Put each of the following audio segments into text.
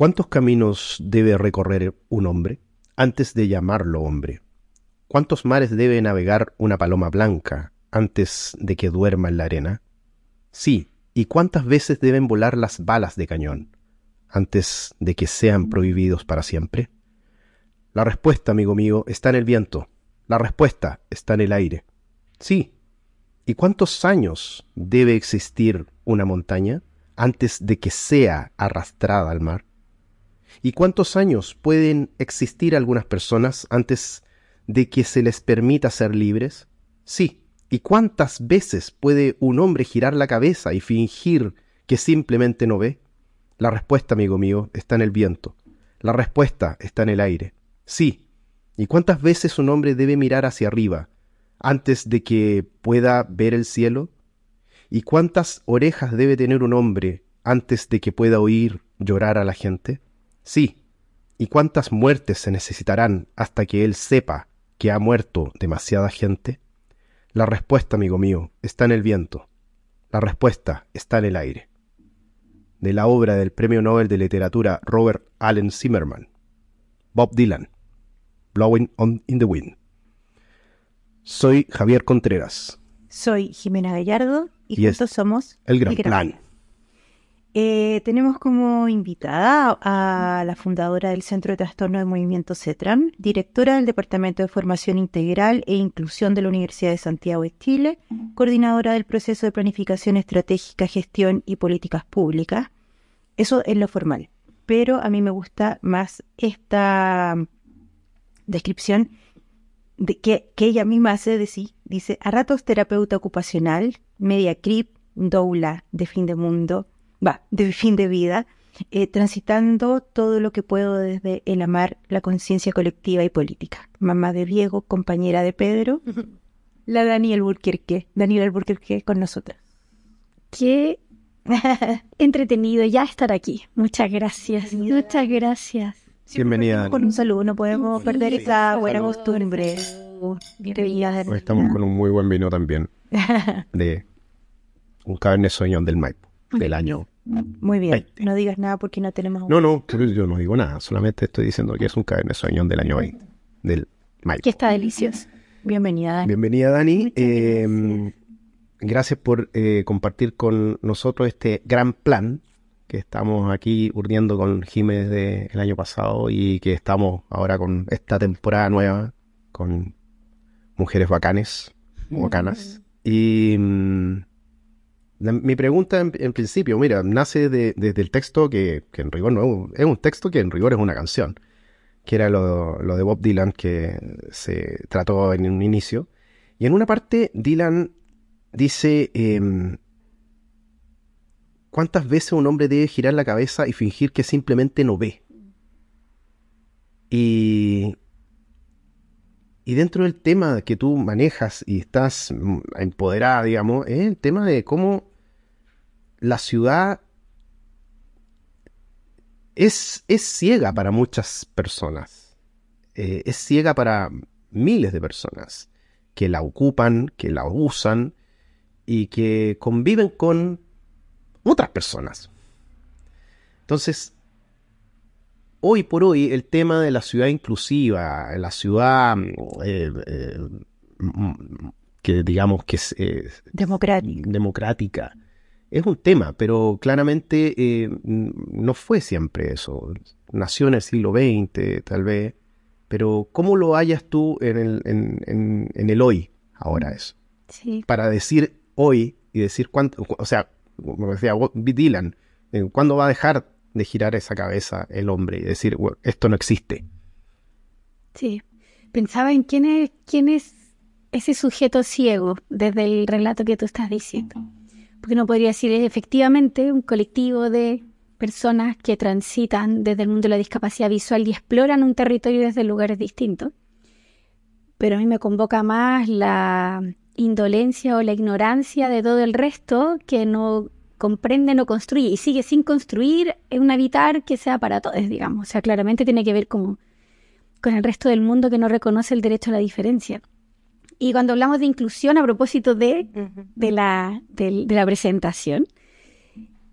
¿Cuántos caminos debe recorrer un hombre antes de llamarlo hombre? ¿Cuántos mares debe navegar una paloma blanca antes de que duerma en la arena? Sí, ¿y cuántas veces deben volar las balas de cañón antes de que sean prohibidos para siempre? La respuesta, amigo mío, está en el viento. La respuesta está en el aire. Sí. ¿Y cuántos años debe existir una montaña antes de que sea arrastrada al mar? ¿Y cuántos años pueden existir algunas personas antes de que se les permita ser libres? Sí. ¿Y cuántas veces puede un hombre girar la cabeza y fingir que simplemente no ve? La respuesta, amigo mío, está en el viento. La respuesta está en el aire. Sí. ¿Y cuántas veces un hombre debe mirar hacia arriba antes de que pueda ver el cielo? ¿Y cuántas orejas debe tener un hombre antes de que pueda oír llorar a la gente? Sí. ¿Y cuántas muertes se necesitarán hasta que él sepa que ha muerto demasiada gente? La respuesta, amigo mío, está en el viento. La respuesta está en el aire. De la obra del Premio Nobel de Literatura Robert Allen Zimmerman. Bob Dylan. Blowing on in the Wind. Soy Javier Contreras. Soy Jimena Gallardo y, juntos somos El Gran, Plan. Eh, tenemos como invitada a la fundadora del Centro de Trastorno de Movimiento CETRAN, directora del Departamento de Formación Integral e Inclusión de la Universidad de Santiago de Chile, coordinadora del proceso de planificación estratégica, gestión y políticas públicas. Eso es lo formal. Pero a mí me gusta más esta descripción de que, que ella misma hace de sí. Dice, a ratos terapeuta ocupacional, media crip, doula de fin de mundo, va, de fin de vida, eh, transitando todo lo que puedo desde el amar, la conciencia colectiva y política. Mamá de Diego, compañera de Pedro, la Daniel Burquerque, Daniel Burquerque con nosotras. Qué entretenido ya estar aquí. Muchas gracias. Muchas gracias. Bienvenida. Con un saludo, no podemos perder esa buena costumbre. Hoy estamos con un muy buen vino también. De un Cabernet Sauvignon del Maipo, del año muy bien, no digas nada porque no tenemos... No, no, yo no digo nada, solamente estoy diciendo que es un Cabernet Sauvignon del año 20, del Maipo. Que está delicioso. Bienvenida, Dani. Bienvenida, Dani. Eh, gracias por eh, compartir con nosotros este gran plan que estamos aquí urdiendo con Jiménez del año pasado y que estamos ahora con esta temporada nueva con mujeres bacanes, bacanas. Y mm, mi pregunta en, principio, mira, nace desde el texto que, en rigor no es un texto que en rigor es una canción, que era lo, de Bob Dylan que se trató en un inicio. Y en una parte Dylan dice, em, ¿Cuántas veces un hombre debe girar la cabeza y fingir que simplemente no ve? Y, y dentro del tema que tú manejas y estás empoderada, digamos, es el tema de cómo la ciudad es, es ciega para muchas personas. Eh, es ciega para miles de personas que la ocupan, que la usan y que conviven con otras personas. Entonces, hoy por hoy el tema de la ciudad inclusiva, la ciudad eh, eh, que digamos que es democrática. Es un tema, pero claramente eh, no fue siempre eso. Nació en el siglo XX, tal vez, pero ¿cómo lo hallas tú en el, en, el hoy ahora eso? Sí. Para decir hoy y decir cuánto, o sea, como decía Dylan, eh, ¿cuándo va a dejar de girar esa cabeza el hombre y decir, esto no existe? Sí, pensaba en quién es, quién es ese sujeto ciego desde el relato que tú estás diciendo. Porque no podría decir, efectivamente un colectivo de personas que transitan desde el mundo de la discapacidad visual y exploran un territorio desde lugares distintos. Pero a mí me convoca más la indolencia o la ignorancia de todo el resto que no comprende, no construye y sigue sin construir un habitar que sea para todos, digamos. O sea, claramente tiene que ver con, con el resto del mundo que no reconoce el derecho a la diferencia. Y cuando hablamos de inclusión, a propósito de, de, la, de, la presentación,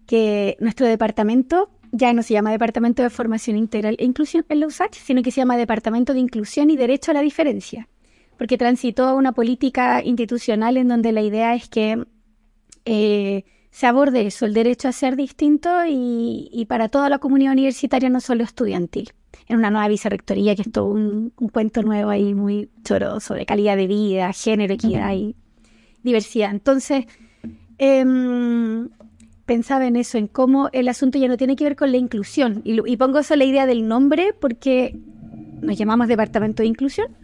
que nuestro departamento ya no se llama Departamento de Formación Integral e Inclusión en la USACH, sino que se llama Departamento de Inclusión y Derecho a la Diferencia, porque transitó a una política institucional en donde la idea es que eh, se aborde eso, el derecho a ser distinto y, para toda la comunidad universitaria, no solo estudiantil. En una nueva vicerrectoría, que es todo un, cuento nuevo ahí muy choroso de calidad de vida, género, equidad y diversidad. Entonces, em, pensaba en eso, en cómo el asunto ya no tiene que ver con la inclusión. Y, pongo eso la idea del nombre porque nos llamamos Departamento de Inclusión,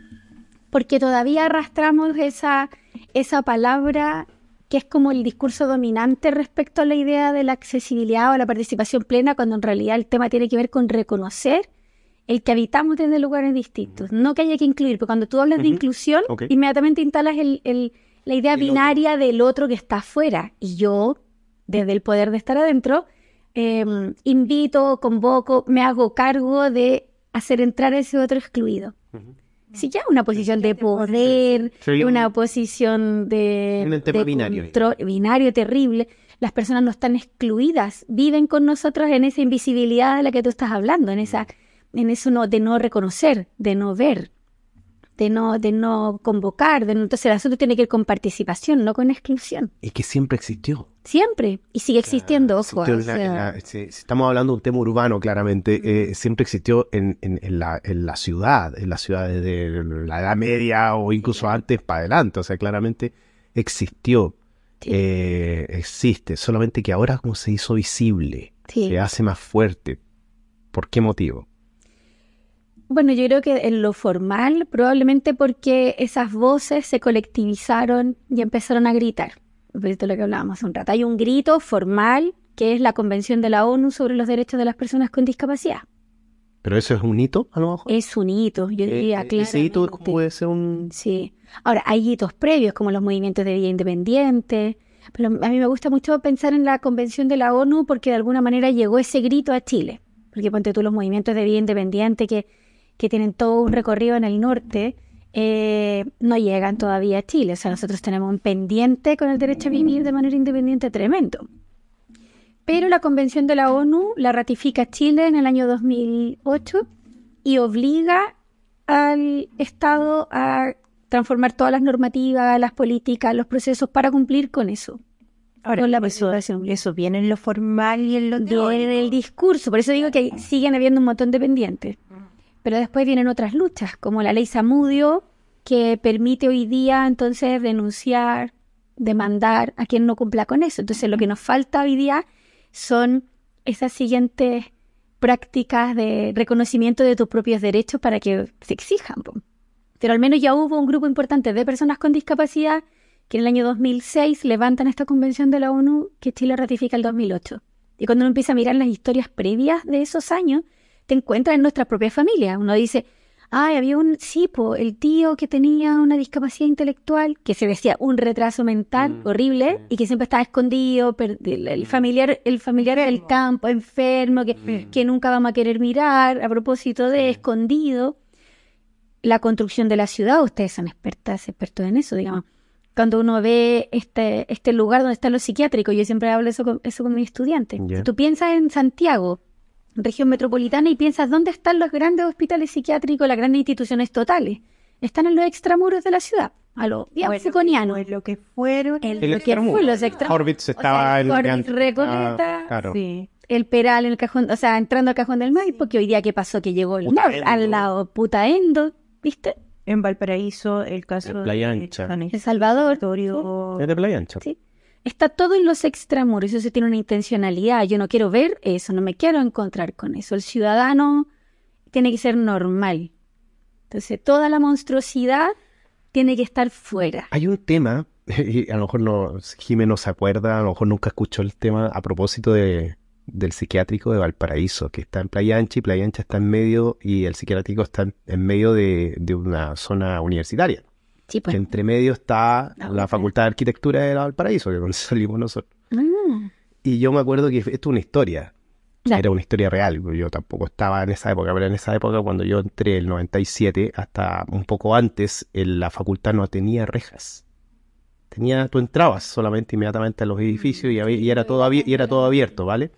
porque todavía arrastramos esa, esa palabra que es como el discurso dominante respecto a la idea de la accesibilidad o la participación plena, cuando en realidad el tema tiene que ver con reconocer el que habitamos desde lugares distintos, no que haya que incluir, porque cuando tú hablas de inclusión, inmediatamente instalas la idea binaria del otro que está afuera, y yo desde el poder de estar adentro, em, invito, convoco, me hago cargo de hacer entrar a ese otro excluido. Si ya una posición de poder, una posición de, un tema binario. binario terrible, las personas no están excluidas, viven con nosotros en esa invisibilidad de la que tú estás hablando, en esa, en eso no, de no reconocer, de no ver de no, de no convocar, de entonces el asunto tiene que ir con participación, no con exclusión. Y que siempre existió. Siempre, y sigue existiendo, ojo. si, estamos hablando de un tema urbano, claramente, eh, siempre existió en, en, la, en la ciudad, en las ciudades de la Edad Media o incluso antes para adelante, o sea, claramente existió, eh, existe, solamente que ahora como se hizo visible, se hace más fuerte. ¿Por qué motivo? Bueno, yo creo que en lo formal, probablemente porque esas voces se colectivizaron y empezaron a gritar. Esto lo que hablábamos hace un rato. Hay un grito formal que es la Convención de la ONU sobre los Derechos de las Personas con Discapacidad. ¿Pero eso es un hito, a lo mejor? Es un hito, yo eh, diría, claro. ¿Ese hito puede ser un...? Sí. Ahora, hay hitos previos, como los movimientos de vida independiente, pero a mí me gusta mucho pensar en la Convención de la ONU porque de alguna manera llegó ese grito a Chile. Porque ponte tú los movimientos de vida independiente que que tienen todo un recorrido en el norte, eh, no llegan todavía a Chile. O sea, nosotros tenemos un pendiente con el derecho a vivir de manera independiente tremendo. Pero la Convención de la ONU la ratifica Chile en el año 2008 y obliga al Estado a transformar todas las normativas, las políticas, los procesos para cumplir con eso. Ahora, la eso, eso viene en lo formal y en lo en el discurso. Por eso digo que siguen habiendo un montón de pendientes. Pero después vienen otras luchas, como la ley Samudio, que permite hoy día entonces denunciar, demandar a quien no cumpla con eso. Entonces lo que nos falta hoy día son esas siguientes prácticas de reconocimiento de tus propios derechos para que se exijan. Pero al menos ya hubo un grupo importante de personas con discapacidad que en el año 2006 levantan esta convención de la ONU que Chile ratifica el 2008. Y cuando uno empieza a mirar las historias previas de esos años, te encuentras en nuestra propia familia. Uno dice, ay, había un cipo, el tío que tenía una discapacidad intelectual, que se decía un retraso mental mm, horrible y que siempre estaba escondido, el, familiar, el familiar del campo, enfermo, que, que nunca vamos a querer mirar, a propósito de escondido. La construcción de la ciudad, ustedes son expertas, expertos en eso, digamos. Cuando uno ve este, este lugar donde están los psiquiátricos, yo siempre hablo eso con, eso con mis estudiantes. Si tú piensas en Santiago, región metropolitana y piensas dónde están los grandes hospitales psiquiátricos, las grandes instituciones totales. Están en los extramuros de la ciudad, a lo bueno, lo que fueron, el, lo que fue los extramuros. estaba el Recoleta, ah, sí. el Peral en el cajón, o sea, entrando al cajón del Maipo, porque hoy día qué pasó que llegó el al lado Putaendo, ¿viste? En Valparaíso, el caso de Playa Ancha. El Salvador. Es de Playa Ancha. Sí. Está todo en los extramuros, eso tiene una intencionalidad. Yo no quiero ver eso, no me quiero encontrar con eso. El ciudadano tiene que ser normal. Entonces, toda la monstruosidad tiene que estar fuera. Hay un tema, y a lo mejor no, Jiménez no se acuerda, a lo mejor nunca escuchó el tema a propósito de, del psiquiátrico de Valparaíso, que está en Playa Ancha y Playa Ancha está en medio y el psiquiátrico está en, medio de, de una zona universitaria. Pues. Que entre medio está la Facultad de Arquitectura de Valparaíso, que donde salimos nosotros. Mm. Y yo me acuerdo que esto es una historia. Era una historia real. Yo tampoco estaba en esa época, pero en esa época, cuando yo entré, el 97, hasta un poco antes, en la facultad no tenía rejas. Tenía, tú entrabas solamente inmediatamente a los edificios y, y era todo y era todo abierto, ¿vale?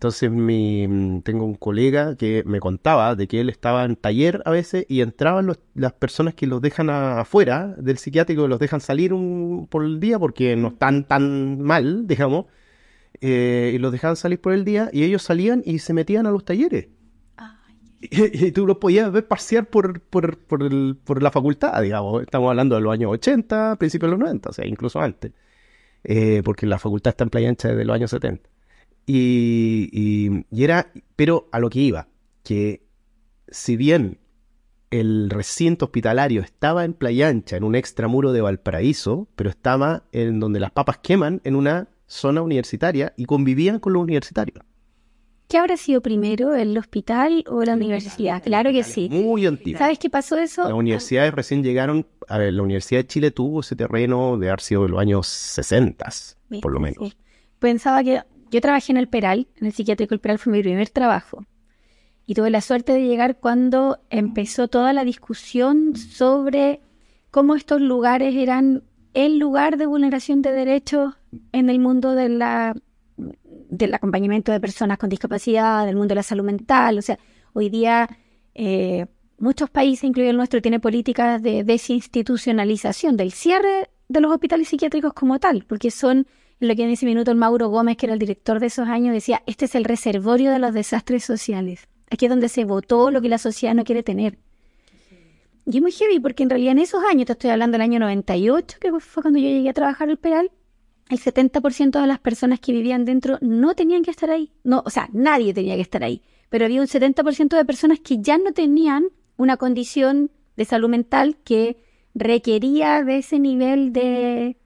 Entonces mi, tengo un colega que me contaba de que él estaba en taller a veces y entraban los- las personas que los dejan afuera del psiquiátrico, los dejan salir un, por el día porque no están tan mal, digamos, eh, y los dejaban salir por el día y ellos salían y se metían a los talleres. Y, y tú los podías ver pasear por, por, por, el- por la facultad, digamos. Estamos hablando de los años 80, principios de los 90, o sea, incluso antes. Eh, porque la facultad está en Playa Ancha desde los años 70. Y, y- y era, pero a lo que iba, que si bien el recinto hospitalario estaba en Playa Ancha, en un extramuro de Valparaíso, pero estaba en donde las papas queman, en una zona universitaria, y convivían con los universitarios. ¿Qué habrá sido primero, el hospital o la universidad? Claro que sí. Muy antiguo. ¿Sabes qué pasó eso? Las universidades recién llegaron, a ver, la Universidad de Chile tuvo ese terreno de haber sido de los años 60, por lo menos. Sí. Pensaba que yo trabajé en el Peral, en el psiquiátrico El Peral fue mi primer trabajo. Y tuve la suerte de llegar cuando empezó toda la discusión sobre cómo estos lugares eran el lugar de vulneración de derechos en el mundo de la, del acompañamiento de personas con discapacidad, del mundo de la salud mental. O sea, hoy día eh, muchos países, incluido el nuestro, tienen políticas de desinstitucionalización, del cierre de los hospitales psiquiátricos como tal, porque son lo que en ese minuto el Mauro Gómez, que era el director de esos años, decía, este es el reservorio de los desastres sociales. Aquí es donde se votó lo que la sociedad no quiere tener. Y es muy heavy, porque en realidad en esos años, te estoy hablando del año 98, que fue cuando yo llegué a trabajar al Peral, el 70% de las personas que vivían dentro no tenían que estar ahí. No, o sea, nadie tenía que estar ahí. Pero había un 70% de personas que ya no tenían una condición de salud mental que requería de ese nivel de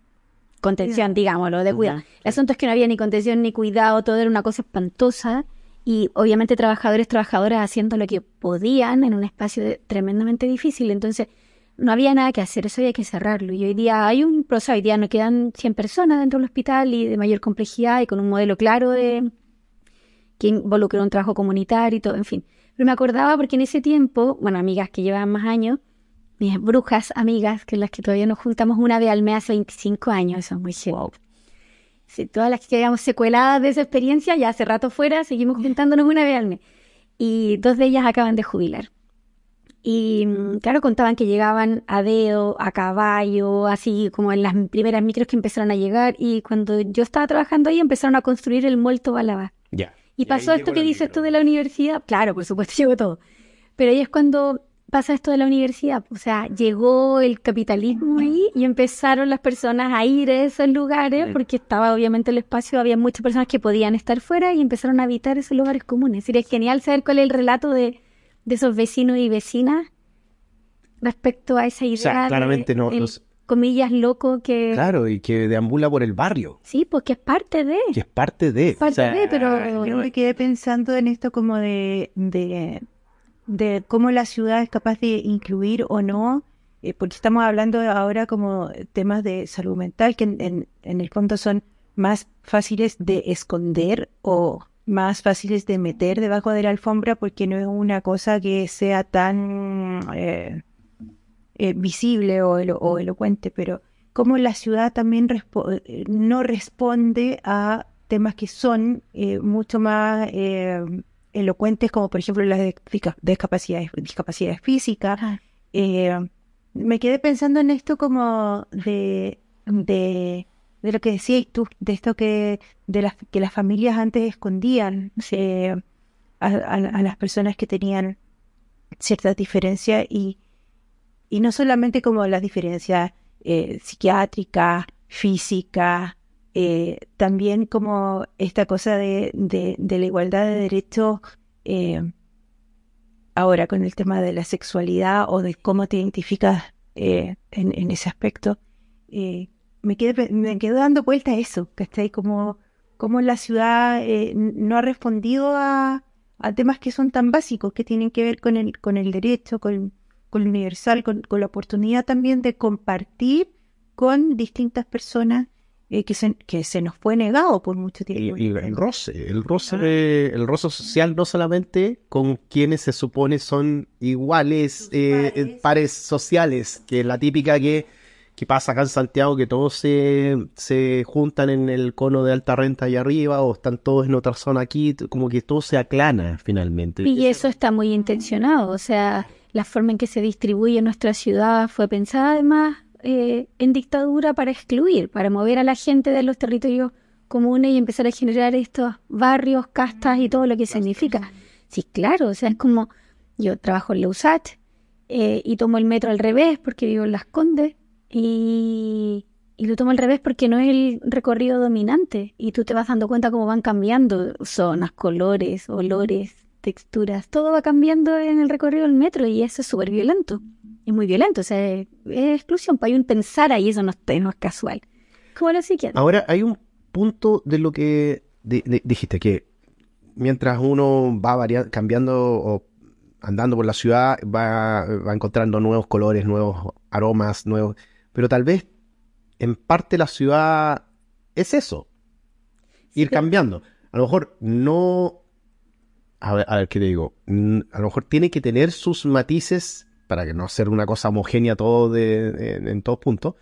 contención, digámoslo, de cuidado. El asunto es que no había ni contención ni cuidado, todo era una cosa espantosa y obviamente trabajadores, trabajadoras haciendo lo que podían en un espacio de- tremendamente difícil. Entonces, no había nada que hacer, eso había que cerrarlo. Y hoy día hay un proceso, hoy día no quedan 100 personas dentro del hospital y de mayor complejidad y con un modelo claro de que involucra un trabajo comunitario y todo, en fin. Pero me acordaba porque en ese tiempo, bueno, amigas que llevaban más años, mis brujas amigas, que las que todavía nos juntamos una vez al mes hace 25 años, eso es muy heavy. Sí, todas las que quedamos secueladas de esa experiencia, ya hace rato fuera, seguimos juntándonos una vez al mes. Y dos de ellas acaban de jubilar. Y mm, claro, contaban que llegaban a dedo, a caballo, así como en las primeras micros que empezaron a llegar. Y cuando yo estaba trabajando ahí, empezaron a construir el Molto Balabá. Ya. Y Y pasó esto que dices tú de la universidad. Claro, por supuesto, llegó todo. Pero ahí es cuando pasa esto de la universidad. O sea, llegó el capitalismo ahí y empezaron las personas a ir a esos lugares porque estaba obviamente el espacio, había muchas personas que podían estar fuera y empezaron a habitar esos lugares comunes. Sería genial saber cuál es el relato de, de esos vecinos y vecinas respecto a esa idea. sea, de claramente no- el, comillas, loco que... Claro, y que deambula por el barrio, Sí, pues que es parte de... que es parte de. Parte o sea, de, pero- Yo me quedé pensando en esto como de, de, de cómo la ciudad es capaz de incluir o no, eh, porque estamos hablando ahora como temas de salud mental que en, el fondo son más fáciles de esconder o más fáciles de meter debajo de la alfombra porque no es una cosa que sea tan eh, eh, visible o, elo- o elocuente, pero cómo la ciudad también eh, no responde a temas que son mucho más elocuentes, como por ejemplo las de- disca- discapacidades, discapacidades físicas. Ah. Eh, me quedé pensando en esto como de, de, de lo que decías tú, de esto que, de las, que las familias antes escondían eh, a, a- a las personas que tenían ciertas diferencias y, y no solamente como las diferencias eh, psiquiátricas, físicas, eh, también como esta cosa de, de, la igualdad de derechos eh, ahora con el tema de la sexualidad o de cómo te identificas eh, en, ese aspecto, me, quedé, pe- me quedó dando vuelta a eso, ¿cachai? Como, como la ciudad no ha respondido a, temas que son tan básicos, que tienen que ver con el, con el derecho, con, con lo universal, con la oportunidad también de compartir con distintas personas eh, que, se, que se nos fue negado por mucho tiempo. y el roce, el roce, el roce social no solamente con quienes se supone son iguales, eh, pares. pares sociales, que es la típica que, que pasa acá en Santiago, que todos se, se juntan en el cono de alta renta allá arriba o están todos en otra zona aquí, como que todo se aclana finalmente. Y eso está muy intencionado, o sea, la forma en que se distribuye nuestra ciudad fue pensada además eh, en dictadura para excluir, para mover a la gente de los territorios comunes y empezar a generar estos barrios, castas y todo lo que significa. Sí, claro, o sea, es como yo trabajo en Leusach eh, y tomo el metro al revés porque vivo en Las Condes y, y lo tomo al revés porque no es el recorrido dominante y tú te vas dando cuenta cómo van cambiando zonas, colores, olores, texturas, todo va cambiando en el recorrido del metro y eso es súper violento. Es muy violento, o sea, es, exclusión, pues hay un pensar ahí, eso no, no es casual. Como lo psiquiatra. Ahora, hay un punto de lo que dijiste, que mientras uno va variando, cambiando o andando por la ciudad, va, va encontrando nuevos colores, nuevos aromas, nuevos... Pero tal vez en parte la ciudad es eso, ir cambiando. A lo mejor no... A ver, a ver, ¿qué te digo? A lo mejor tiene que tener sus matices para que no sea una cosa homogénea todo de, en todos puntos,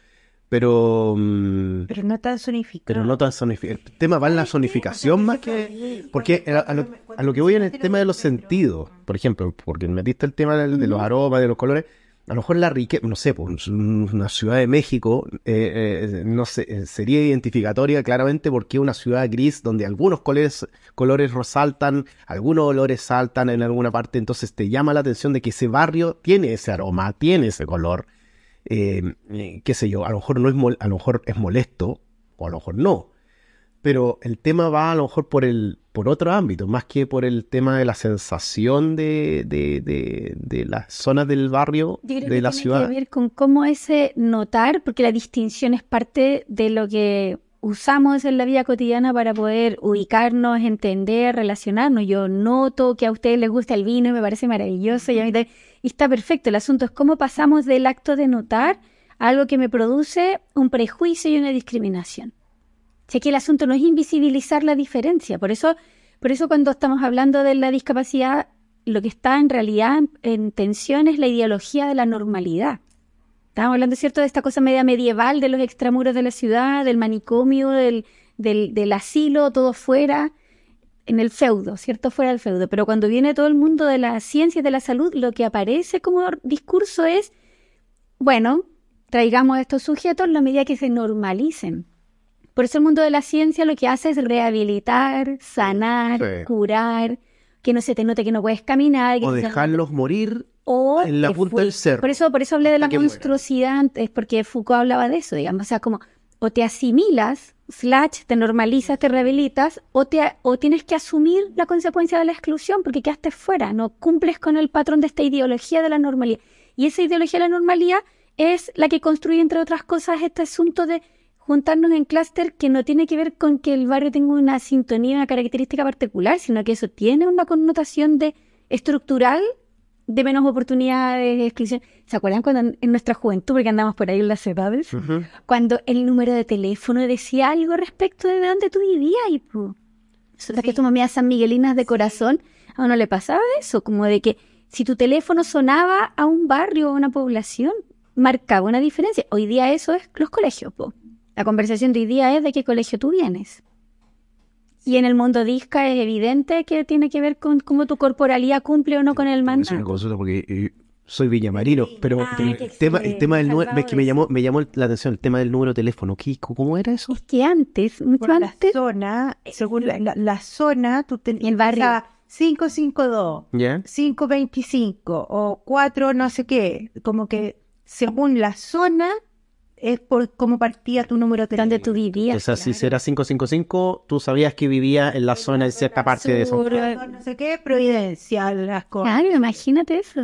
pero... Mm, pero no tan zonificado. Pero no tan zonificado. El tema va en la zonificación más que... Porque a lo, que voy en el tema de los sentidos, por ejemplo, porque metiste el tema de, los aromas, de los colores, a lo mejor la riqueza, no sé, pues una ciudad de México eh, eh, no sé, eh, sería identificatoria claramente porque una ciudad gris donde algunos colores, colores resaltan, algunos olores saltan en alguna parte, entonces te llama la atención de que ese barrio tiene ese aroma, tiene ese color. Qué sé yo, a lo mejor no es a lo mejor es molesto o a lo mejor no. Pero el tema va a lo mejor por el por otro ámbito, más que por el tema de la sensación de, de, de, de las zonas del barrio, de la ciudad. Tiene que ver con cómo ese notar, porque la distinción es parte de lo que usamos en la vida cotidiana para poder ubicarnos, entender, relacionarnos. Yo noto que a ustedes les gusta el vino y me parece maravilloso y a mí está perfecto. El asunto es cómo pasamos del acto de notar a algo que me produce un prejuicio y una discriminación. Sé que el asunto no es invisibilizar la diferencia, por eso, por eso cuando estamos hablando de la discapacidad, lo que está en realidad en tensión es la ideología de la normalidad. Estamos hablando, ¿cierto?, de esta cosa media medieval de los extramuros de la ciudad, del manicomio, del, del, asilo, todo fuera, en el feudo, ¿cierto? Fuera del feudo. Pero cuando viene todo el mundo de la ciencia y de la salud, lo que aparece como discurso es, bueno, traigamos a estos sujetos la medida que se normalicen. Por eso el mundo de la ciencia lo que hace es rehabilitar, sanar, curar, que no se te note que no puedes caminar. o dejarlos morir o en la punta del cerro. Por eso, por eso hablé de la monstruosidad antes, porque Foucault hablaba de eso, digamos, o sea, como o te asimilas, slash, te normalizas, te rehabilitas, o, te, o tienes que asumir la consecuencia de la exclusión porque quedaste fuera, no cumples con el patrón de esta ideología de la normalidad. Y esa ideología de la normalidad es la que construye, entre otras cosas, este asunto de juntarnos en clúster que no tiene que ver con que el barrio tenga una sintonía, una característica particular, sino que eso tiene una connotación de estructural de menos oportunidades, de exclusión. ¿Se acuerdan cuando en nuestra juventud, porque andamos por ahí en las edades, cuando el número de teléfono decía algo respecto de dónde tú vivías? Y pues, sí. que tu mamá San Miguelinas de corazón, a uno le pasaba eso, como de que si tu teléfono sonaba a un barrio o a una población, marcaba una diferencia. Hoy día eso es los colegios, po. La conversación de hoy día es de qué colegio tú vienes. Y en el mundo disca es evidente que tiene que ver con cómo tu corporalidad cumple o no con el mandato. Es una consulta porque eh, soy villamarino, pero, el, tema, el tema del número, es que me llamó, me llamó la atención el tema del número de teléfono. ¿Cómo era eso? Es que antes, mucho antes. La zona, según la, zona, tú tenías el barrio. 552, ¿Ya? 525 o 4 no sé qué, como que según la zona es por cómo partía tu número de teléfono. Donde tú vivías. O sea, si era 555, tú sabías que vivía en la zona de cierta parte de eso. No sé qué, Providencia, las cosas. Claro, imagínate eso.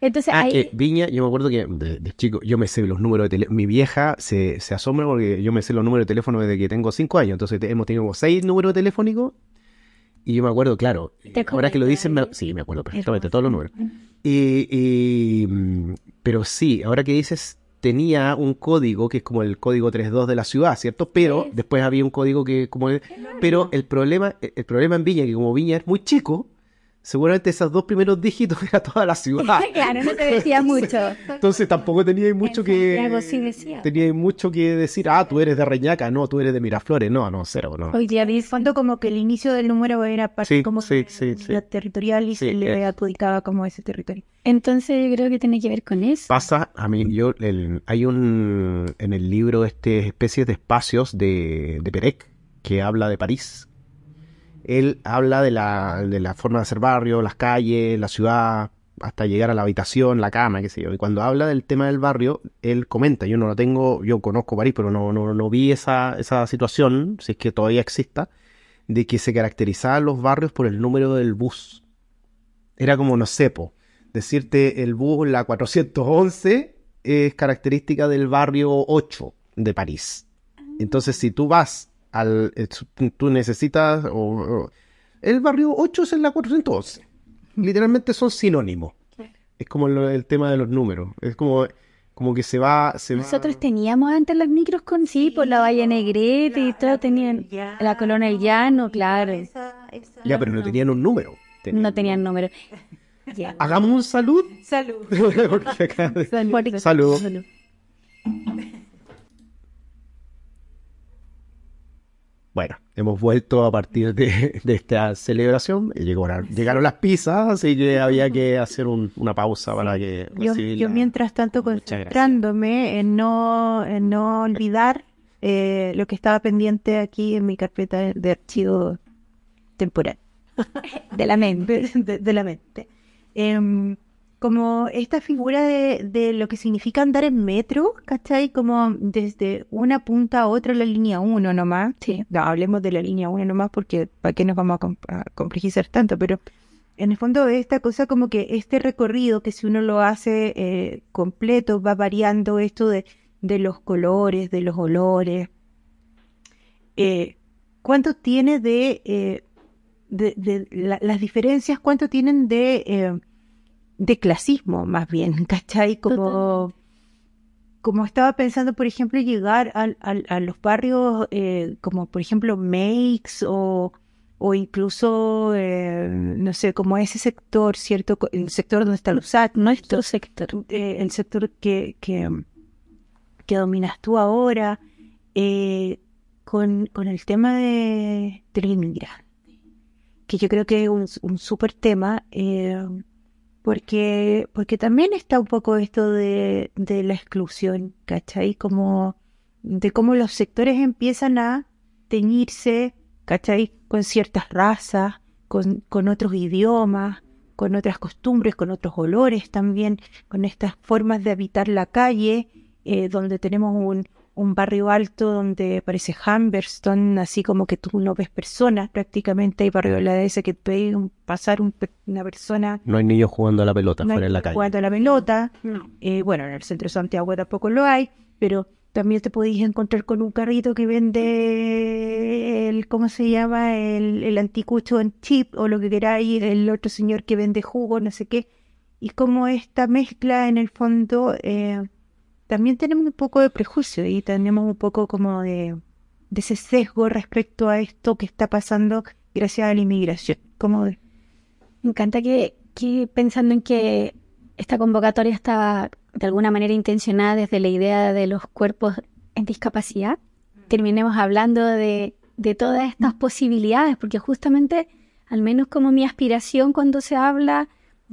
Entonces, ah, ahí... Viña, yo me acuerdo que de, chico, yo me sé los números de teléfono. Mi vieja se, se asombra porque yo me sé los números de teléfono desde que tengo 5 años. Entonces hemos tenido seis números telefónicos. Y yo me acuerdo, claro, ahora que lo dicen, sí, me acuerdo perfectamente, todos los números. Y, y, mm, pero sí, ahora que dices, tenía un código que es como el código 32 de la ciudad, ¿cierto? Pero después había un código que como pero el problema el problema en Viña que como Viña es muy chico, seguramente esos dos primeros dígitos era toda la ciudad. claro, no te decía mucho. Entonces tampoco tenía mucho que sí decía. tenía mucho que decir, ah, tú eres de Reñaca, no, tú eres de Miraflores, no, no, cero, no. Hoy día Fondo como que el inicio del número era parte Sí, como sí, la territorial y se le eh. adjudicaba como ese territorio. entonces yo creo que tiene que ver con eso. Pasa, a mí, yo, el- hay un, en el libro, este, especies de espacios de, de Perec, que habla de París. Él habla de la, de la forma de hacer barrio, las calles, la ciudad, hasta llegar a la habitación, la cama, qué sé yo. Y cuando habla del tema del barrio, él comenta, yo no lo tengo, yo conozco París, pero no, no, no vi esa, esa situación, si es que todavía exista, de que se caracterizaban los barrios por el número del bus. Era como, no sé, po, decirte el bus, la 411, es característica del barrio 8 de París. Entonces, si tú vas al. eh, Tú necesitas. o- o- el barrio 8 es en la 411. Literalmente son sinónimos. Es como lo- el tema de los números. Es como, como que se va. Se va- Nosotros teníamos antes las micros con sí, por la Valle Negrete y todo tenían la Colonia El Llano, claro. Ya, pero no tenían un número. Tenían- No tenían número. Ya. Hagamos un salud. Salud. Porque acá- Por- Salud. Bueno, hemos vuelto a partir de, de esta celebración. Llegaron, llegaron las pizzas, así que había que hacer un- una pausa para que Yo, yo la- mientras tanto concentrándome en no, en no olvidar eh, lo que estaba pendiente aquí en mi carpeta de, archivo temporal de la mente. de, de- de la mente. Em, como esta figura de, de lo que significa andar en metro, ¿cachai? Como desde una punta a otra la línea 1 nomás. Sí. No, hablemos de la línea 1 nomás porque ¿para qué nos vamos a, com- a complejizar tanto? Pero en el fondo esta cosa como que este recorrido que si uno lo hace eh, completo va variando esto de, de los colores, de los olores. Eh, ¿Cuánto tiene de, eh, de, de la- las diferencias, cuánto tienen de, eh, de clasismo más bien? ¿Cachai? Como como estaba pensando, por ejemplo, llegar al- al- a, los barrios eh, como, por ejemplo, Makes o, o incluso, eh, no sé, como ese sector, ¿cierto? El sector donde está los SAT, Nuestro sector. eh, el sector que, que, que dominas tú ahora, eh, con, con el tema de, del inmigrante, que yo creo que es un, un súper tema, eh, porque, porque también está un poco esto de, de la exclusión, ¿cachai? Como de cómo los sectores empiezan a teñirse, ¿cachai? Con ciertas razas, con, con otros idiomas, con otras costumbres, con otros olores también, con estas formas de habitar la calle, eh, donde tenemos un, un barrio alto donde parece Humberston, así como que tú no ves personas prácticamente, hay barrio de la de ese que ve pasar un una persona No hay niños jugando a la pelota no hay fuera en la calle. jugando a la pelota, eh, bueno, en el centro de Santiago tampoco lo hay, pero también te podéis encontrar con un carrito que vende el, ¿cómo se llama? El, el anticucho en chip o lo que queráis, el otro señor que vende jugo, no sé qué. Y como esta mezcla en el fondo, eh, también tenemos un poco de prejuicio y tenemos un poco como de, ese sesgo respecto a esto que está pasando gracias a la inmigración. Como Me encanta que, que pensando en que esta convocatoria estaba de alguna manera intencionada desde la idea de los cuerpos en discapacidad, terminemos hablando de, de todas estas posibilidades, porque justamente, al menos como mi aspiración cuando se habla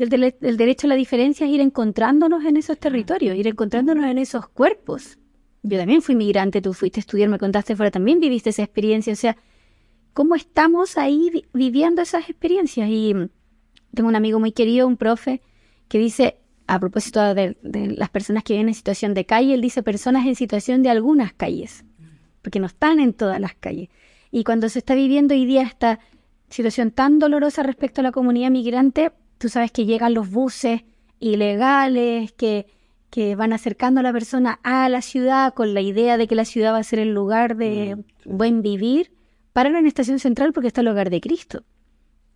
del, del derecho a la diferencia es ir encontrándonos en esos territorios, ir encontrándonos en esos cuerpos. Yo también fui migrante, tú fuiste a estudiar, me contaste fuera, también viviste esa experiencia, o sea, ¿cómo estamos ahí vi- viviendo esas experiencias? Y mm, tengo un amigo muy querido, un profe, que dice, a propósito de, de las personas que viven en situación de calle, él dice personas en situación de algunas calles, porque no están en todas las calles. Y cuando se está viviendo hoy día esta situación tan dolorosa respecto a la comunidad migrante, tú sabes que llegan los buses ilegales, que, que van acercando a la persona a la ciudad con la idea de que la ciudad va a ser el lugar de buen vivir, paran en estación central porque está el hogar de Cristo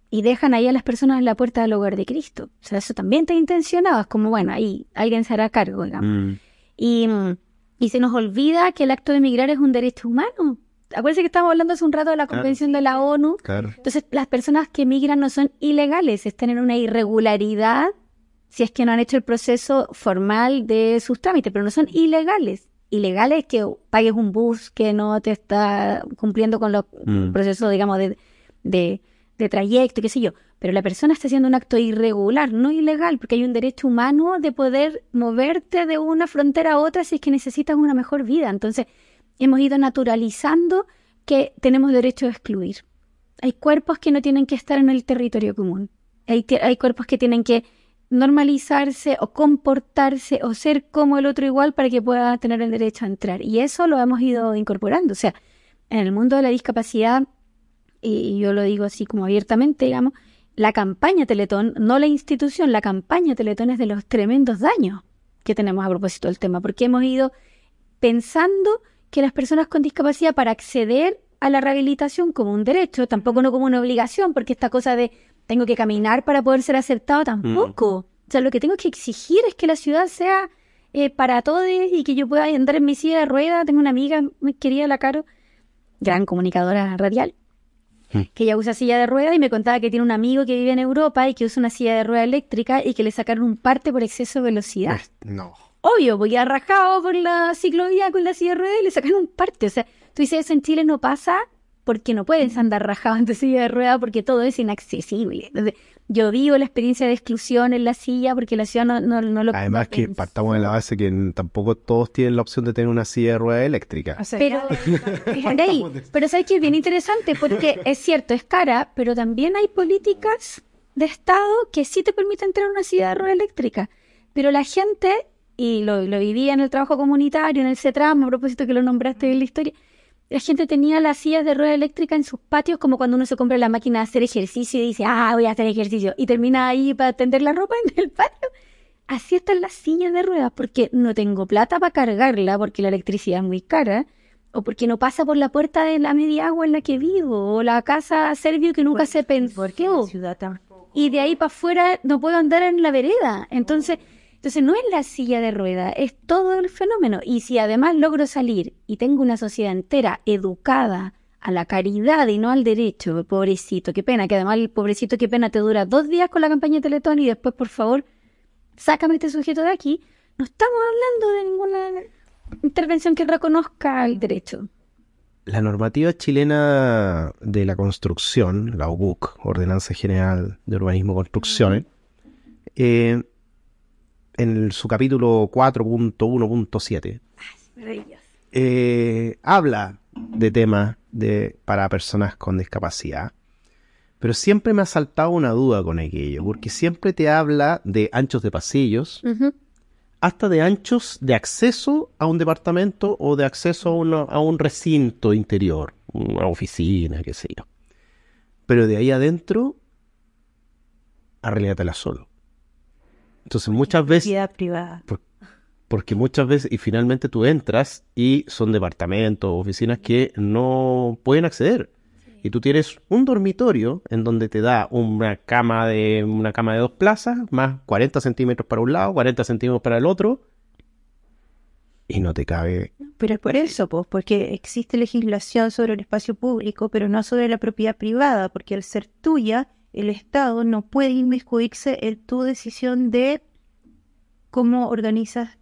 y dejan ahí a las personas en la puerta del hogar de Cristo. O sea, eso también está intencionado, es como, bueno, ahí alguien se hará cargo, digamos. Mm. Y, mm, y se nos olvida que el acto de emigrar es un derecho humano. Acuérdense que estábamos hablando hace un rato de la Convención de la ONU. Claro. Entonces, las personas que migran no son ilegales, están en una irregularidad si es que no han hecho el proceso formal de sus trámites, pero no son ilegales. Ilegales es que pagues un bus que no te está cumpliendo con los Mm. procesos, digamos, de, de, de trayecto, qué sé yo. Pero la persona está haciendo un acto irregular, no ilegal, porque hay un derecho humano de poder moverte de una frontera a otra si es que necesitas una mejor vida. Entonces, hemos ido naturalizando que tenemos derecho a excluir. Hay cuerpos que no tienen que estar en el territorio común. Hay, cuerpos que tienen que normalizarse o comportarse o ser como el otro igual para que pueda tener el derecho a entrar. Y eso lo hemos ido incorporando. O sea, en el mundo de la discapacidad, y yo lo digo así como abiertamente, digamos, la campaña Teletón, no la institución, la campaña Teletón es de los tremendos daños que tenemos a propósito del tema, porque hemos ido pensando que las personas con discapacidad para acceder a la rehabilitación como un derecho, tampoco no como una obligación, porque esta cosa de tengo que caminar para poder ser aceptado tampoco. O sea, lo que tengo que exigir es que la ciudad sea eh, para todos y que yo pueda andar en mi silla de ruedas. Tengo una amiga muy querida, la Caro, gran comunicadora radial, Mm. que ella usa silla de ruedas y me contaba que tiene un amigo que vive en Europa y que usa una silla de rueda eléctrica y que le sacaron un parte por exceso de velocidad. No. Obvio, porque ha rajado por la ciclovía con la silla de ruedas y le sacaron un parte. O sea, tú dices eso en Chile no pasa porque no puedes andar rajado en tu silla de ruedas porque todo es inaccesible. Entonces, yo vivo la experiencia de exclusión en la silla porque la ciudad no, no, no lo Además que partamos de la base que tampoco todos tienen la opción de tener una silla de rueda eléctrica. O sea, Pero, ahí, pero sabes que es bien interesante porque es cierto, es cara, pero también hay políticas de Estado que sí te permiten tener una silla de rueda eléctrica. Pero la gente, y lo, lo vivía en el trabajo comunitario, en el CETRAM, a propósito que lo nombraste en la historia, la gente tenía las sillas de rueda eléctrica en sus patios como cuando uno se compra la máquina de hacer ejercicio y dice, ah, voy a hacer ejercicio, y termina ahí para tender la ropa en el patio. Así están las sillas de ruedas, porque no tengo plata para cargarla, porque la electricidad es muy cara, o porque no pasa por la puerta de la media agua en la que vivo, o la casa servio que nunca se pensó. ciudad tampoco. Y de ahí para afuera no puedo andar en la vereda. Entonces, entonces no es la silla de rueda, es todo el fenómeno. Y si además logro salir y tengo una sociedad entera educada a la caridad y no al derecho, pobrecito, qué pena, que además el pobrecito, qué pena, te dura dos días con la campaña de Teletón y después, por favor, sácame este sujeto de aquí. No estamos hablando de ninguna intervención que reconozca el derecho. La normativa chilena de la construcción, la OGUC, Ordenanza General de Urbanismo y Construcciones, eh, en su capítulo 4.1.7, Maravilloso. eh, habla de temas de, para personas con discapacidad, pero siempre me ha saltado una duda con aquello, porque siempre te habla de anchos de pasillos, hasta de anchos de acceso a un departamento o de acceso a, una- a un recinto interior, una oficina, qué sé yo. Pero de ahí adentro, arréglatela solo. Entonces muchas veces, privada. porque muchas veces, y finalmente tú entras y son departamentos oficinas que no pueden acceder. Y tú tienes un dormitorio en donde te da una cama de una cama de dos plazas, más 40 centímetros para un lado, 40 centímetros para el otro, y no te cabe. Pero es por eso, pues, porque existe legislación sobre el espacio público, pero no sobre la propiedad privada, porque al ser tuya, el Estado no puede inmiscuirse en tu decisión de cómo organizas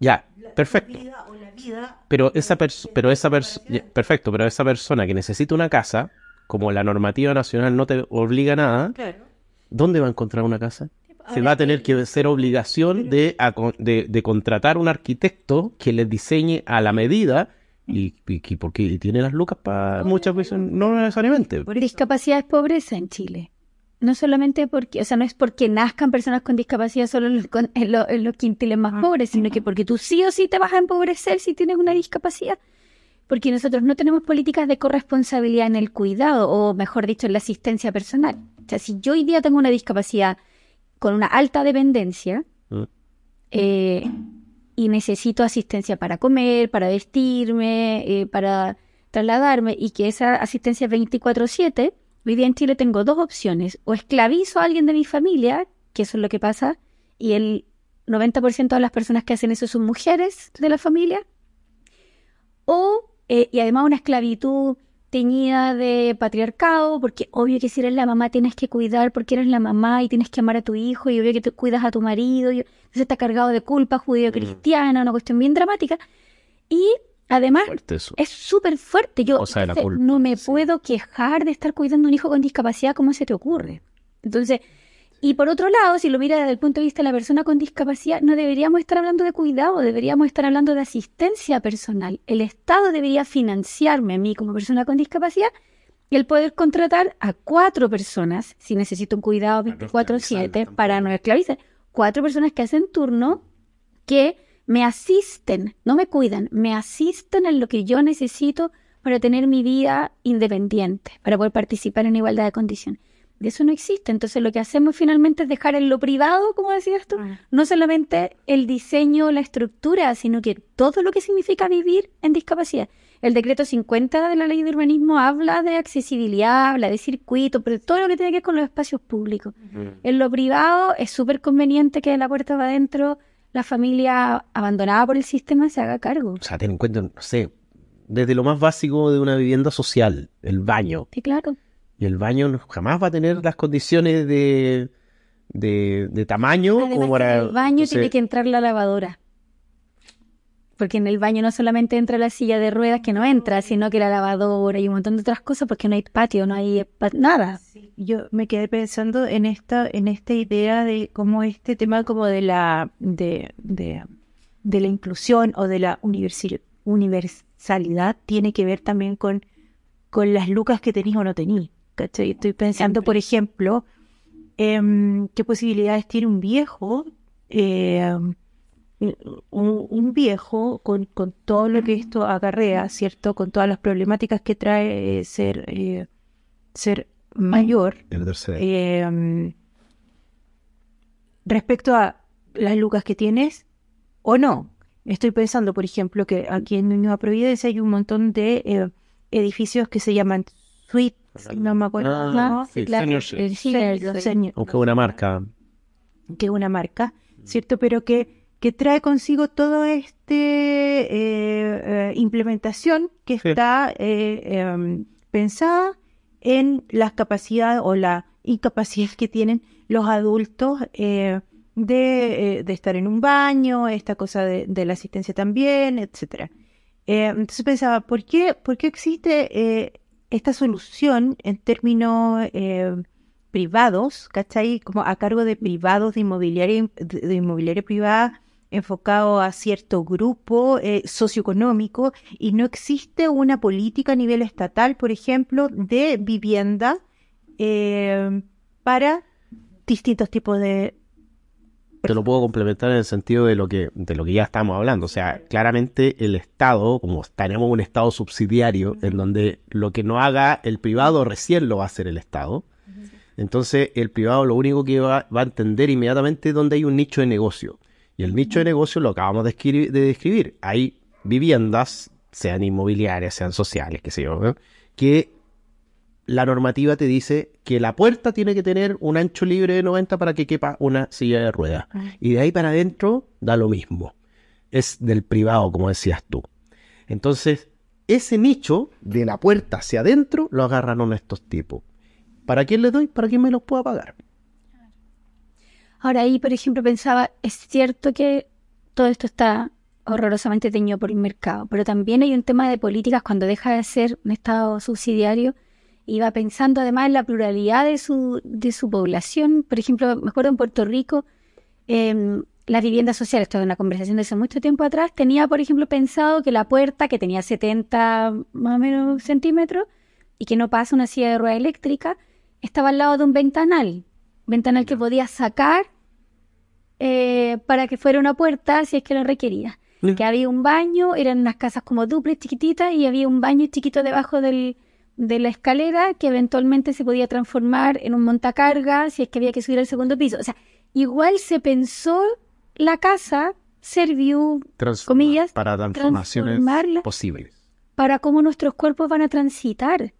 Ya, perfecto. vida o la vida. Pero esa persona, pero esa perfecto, pero esa persona que necesita una casa, como la normativa nacional no te obliga a nada, Claro. ¿dónde va a encontrar una casa? Se va a tener que ser obligación de, de, de contratar un arquitecto que les diseñe a la medida y, y, porque tiene las lucas para muchas veces, no necesariamente. Discapacidad es pobreza en Chile. No solamente porque, o sea, no es porque nazcan personas con discapacidad solo en los, con- en lo- en los quintiles más pobres, sino que porque tú sí o sí te vas a empobrecer si tienes una discapacidad. Porque nosotros no tenemos políticas de corresponsabilidad en el cuidado, o mejor dicho, en la asistencia personal. O sea, si yo hoy día tengo una discapacidad con una alta dependencia, Mm. eh, y necesito asistencia para comer, para vestirme, eh, para trasladarme y que esa asistencia es 24/7, hoy día en Chile tengo dos opciones. O esclavizo a alguien de mi familia, que eso es lo que pasa, y el 90% de las personas que hacen eso son mujeres de la familia, o eh, y además una esclavitud teñida de patriarcado, porque obvio que si eres la mamá tienes que cuidar porque eres la mamá y tienes que amar a tu hijo y obvio que te cuidas a tu marido, y entonces está cargado de culpa judío-cristiana, una cuestión bien dramática. Y además es súper fuerte. Yo no me puedo quejar de estar cuidando a un hijo con discapacidad, ¿cómo se te ocurre? Entonces, y por otro lado, si lo mira desde el punto de vista de la persona con discapacidad, no deberíamos estar hablando de cuidado, deberíamos estar hablando de asistencia personal. El Estado debería financiarme a mí como persona con discapacidad y el poder contratar a cuatro personas, si necesito un cuidado 24-7 para no esclavizar, cuatro personas que hacen turno que me asisten, no me cuidan, me asisten en lo que yo necesito para tener mi vida independiente, para poder participar en igualdad de condiciones eso no existe. Entonces lo que hacemos finalmente es dejar en lo privado, como decías tú, ah. no solamente el diseño, la estructura, sino que todo lo que significa vivir en discapacidad. El decreto 50 de la ley de urbanismo habla de accesibilidad, habla de circuito, pero todo lo que tiene que ver con los espacios públicos. En lo privado es súper conveniente que la puerta va adentro, la familia abandonada por el sistema se haga cargo. O sea, ten en cuenta, no sé, desde lo más básico de una vivienda social, el baño. Sí, claro y el baño jamás va a tener las condiciones de, de, tamaño como para... El baño tiene que entrar la lavadora. Porque en el baño no solamente entra la silla de ruedas que no entra, sino que la lavadora y un montón de otras cosas porque no hay patio, no hay nada. Yo me quedé pensando en esta, en esta idea de cómo este tema como de la, de, de, de la inclusión o de la universalidad tiene que ver también con, con las lucas que tenís o no tenís. Estoy pensando, por ejemplo, em, qué posibilidades tiene un viejo, em, un, viejo con, todo lo que esto acarrea, ¿cierto? Con todas las problemáticas que trae eh, ser, eh, ser mayor. Em, respecto a las lucas que tienes o no. Estoy pensando, por ejemplo, que aquí en Nueva Providencia hay un montón de eh, edificios que se llaman suites no me acuerdo. Ah, sí, Aunque una marca. Que una marca, ¿cierto? Pero que, que trae consigo toda esta eh, eh, implementación que está eh, em, pensada en las capacidades o la incapacidad que tienen los adultos de, de, estar en un baño, esta cosa de, de la asistencia también, etcétera. entonces pensaba, ¿por qué, por qué existe esta solución en términos privados, ¿cachai? Como a cargo de privados de inmobiliaria, de, inmobiliaria privada enfocado a cierto grupo eh, socioeconómico y no existe una política a nivel estatal, por ejemplo, de vivienda eh, para distintos tipos de te lo puedo complementar en el sentido de lo que de lo que ya estamos hablando. O sea, claramente el Estado, como tenemos un Estado subsidiario, en donde lo que no haga el privado recién lo va a hacer el Estado. Entonces, el privado lo único que va, a entender inmediatamente es donde hay un nicho de negocio. Y el nicho de negocio lo acabamos de, de describir. Hay viviendas, sean inmobiliarias, sean sociales, qué sé yo, que la normativa te dice que la puerta tiene que tener un ancho libre de 90 para que quepa una silla de ruedas. Ah. Y de ahí para adentro da lo mismo. Es del privado, como decías tú. Entonces, ese nicho de la puerta hacia adentro lo agarran estos tipos. ¿Para quién le doy? ¿Para quién me los pueda pagar? Ahora ahí, por ejemplo, pensaba, es cierto que todo esto está horrorosamente teñido por el mercado, pero también hay un tema de políticas cuando deja de ser un Estado subsidiario iba pensando además en la pluralidad de su, de su población. Por ejemplo, me acuerdo en Puerto Rico, eh, la vivienda social, esto es una conversación de hace mucho tiempo atrás, tenía, por ejemplo, pensado que la puerta, que tenía 70 más o menos centímetros, y que no pasa una silla de rueda eléctrica, estaba al lado de un ventanal, ventanal que podía sacar eh, para que fuera una puerta si es que lo requería. Que había un baño, eran unas casas como duples chiquititas y había un baño chiquito debajo del, de la escalera que eventualmente se podía transformar en un montacarga si es que había que subir al segundo piso. O sea, igual se pensó la casa, Serviu, comillas, para transformaciones posibles. Para cómo nuestros cuerpos van a transitar.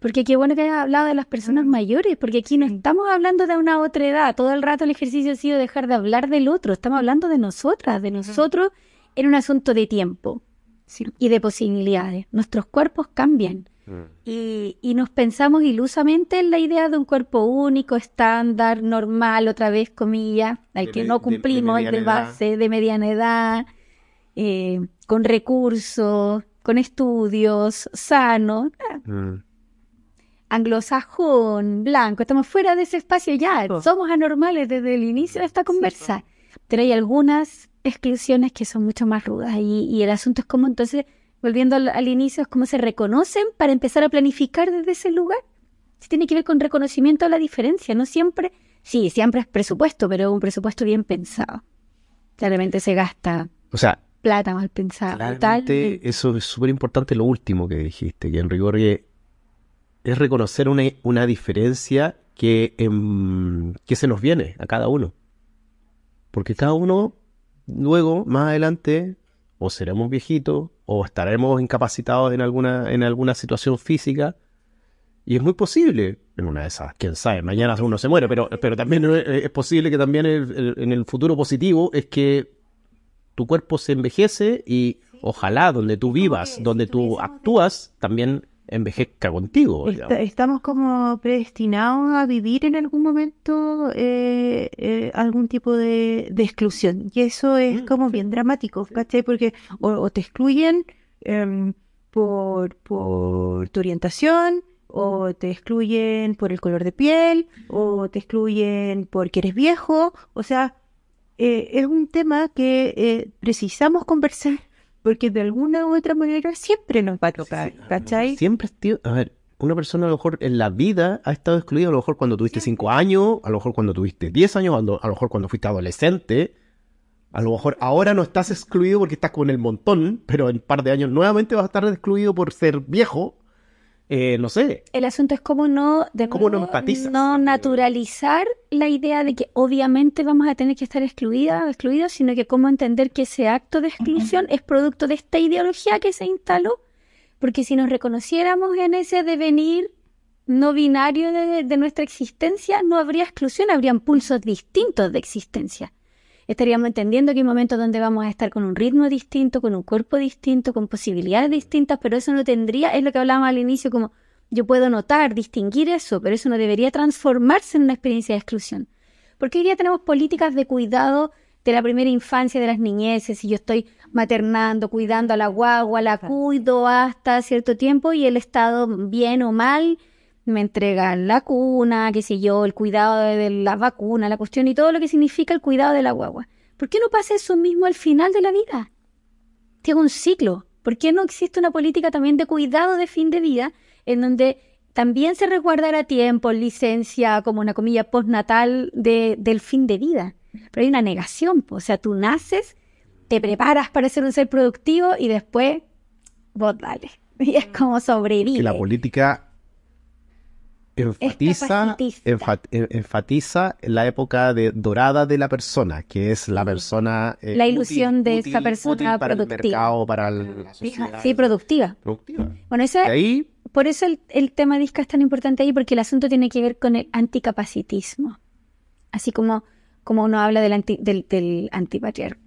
Porque qué bueno que hayas hablado de las personas mm. mayores, porque aquí no estamos hablando de una otra edad. Todo el rato el ejercicio ha sido dejar de hablar del otro. Estamos hablando de nosotras, de nosotros en un asunto de tiempo. y de posibilidades. Nuestros cuerpos cambian. Y, y, nos pensamos ilusamente en la idea de un cuerpo único, estándar, normal, otra vez, comillas, al que no cumplimos, de, base, de mediana edad, eh, con recursos, con estudios, sano, mm. Anglosajón, blanco, estamos fuera de ese espacio ya, oh. somos anormales desde el inicio de esta conversa, pero hay algunas exclusiones que son mucho más rudas y, y el asunto es como entonces volviendo al, inicio, es cómo se reconocen para empezar a planificar desde ese lugar. Si tiene que ver con reconocimiento de la diferencia, no siempre, sí, siempre es presupuesto, pero un presupuesto bien pensado. Claramente se gasta o sea, plata mal pensada. Claramente eso es súper importante lo último que dijiste, que en rigor es reconocer una, una diferencia que, em, que se nos viene a cada uno. Porque cada uno luego, más adelante, o seremos viejitos, o estaremos incapacitados en alguna, en alguna situación física. Y es muy posible, en una de esas, quién sabe, mañana uno se muere, pero, pero también es posible que también en el futuro positivo es que tu cuerpo se envejece y ojalá donde tú vivas, donde tú actúas, también envejezca contigo. estamos como predestinados a vivir en algún momento eh, eh, algún tipo de, exclusión. Y eso es mm, como bien dramático, ¿cachai? Porque o, te excluyen em, por, por tu orientación, o te excluyen por el color de piel, o te excluyen porque eres viejo. O sea, eh, es un tema que precisamos conversar porque de alguna u otra manera siempre nos va a tocar, ¿cachai? Siempre, tío, a ver, una persona a lo mejor en la vida ha estado excluida, a lo mejor cuando tuviste 5 años, a lo mejor cuando tuviste 10 años, a lo mejor cuando fuiste adolescente, a lo mejor ahora no estás excluido porque estás con el montón, pero en un par de años nuevamente vas a estar excluido por ser viejo eh, no sé. El asunto es cómo no, de ¿Cómo no, no naturalizar la idea de que obviamente vamos a tener que estar excluidas, excluidos, sino que cómo entender que ese acto de exclusión es producto de esta ideología que se instaló, porque si nos reconociéramos en ese devenir no binario de nuestra existencia, no habría exclusión, habrían pulsos distintos de existencia estaríamos entendiendo que hay momentos donde vamos a estar con un ritmo distinto, con un cuerpo distinto, con posibilidades distintas, pero eso no tendría, es lo que hablábamos al inicio, como yo puedo notar, distinguir eso, pero eso no debería transformarse en una experiencia de exclusión. Porque hoy día tenemos políticas de cuidado de la primera infancia de las niñeces, y yo estoy maternando, cuidando a la guagua, la cuido hasta cierto tiempo y el estado bien o mal me entregan la cuna, qué sé yo, el cuidado de, la vacuna, la cuestión y todo lo que significa el cuidado de la guagua. ¿Por qué no pasa eso mismo al final de la vida? Tiene un ciclo. ¿Por qué no existe una política también de cuidado de fin de vida en donde también se resguardara tiempo, licencia, como una comilla postnatal de, del fin de vida? Pero hay una negación, o sea, tú naces, te preparas para ser un ser productivo y después vos dale. Y es como sobrevivir. la política enfatiza, enfatiza la época de, dorada de la persona, que es la persona... Eh, la ilusión de esa persona para productiva. el mercado, para la sociedad. Sí, productiva. Productiva. Bueno, ahí... por eso el, tema de disca es tan importante ahí, porque el asunto tiene que ver con el anticapacitismo. Así como, como uno habla del, anti, del, del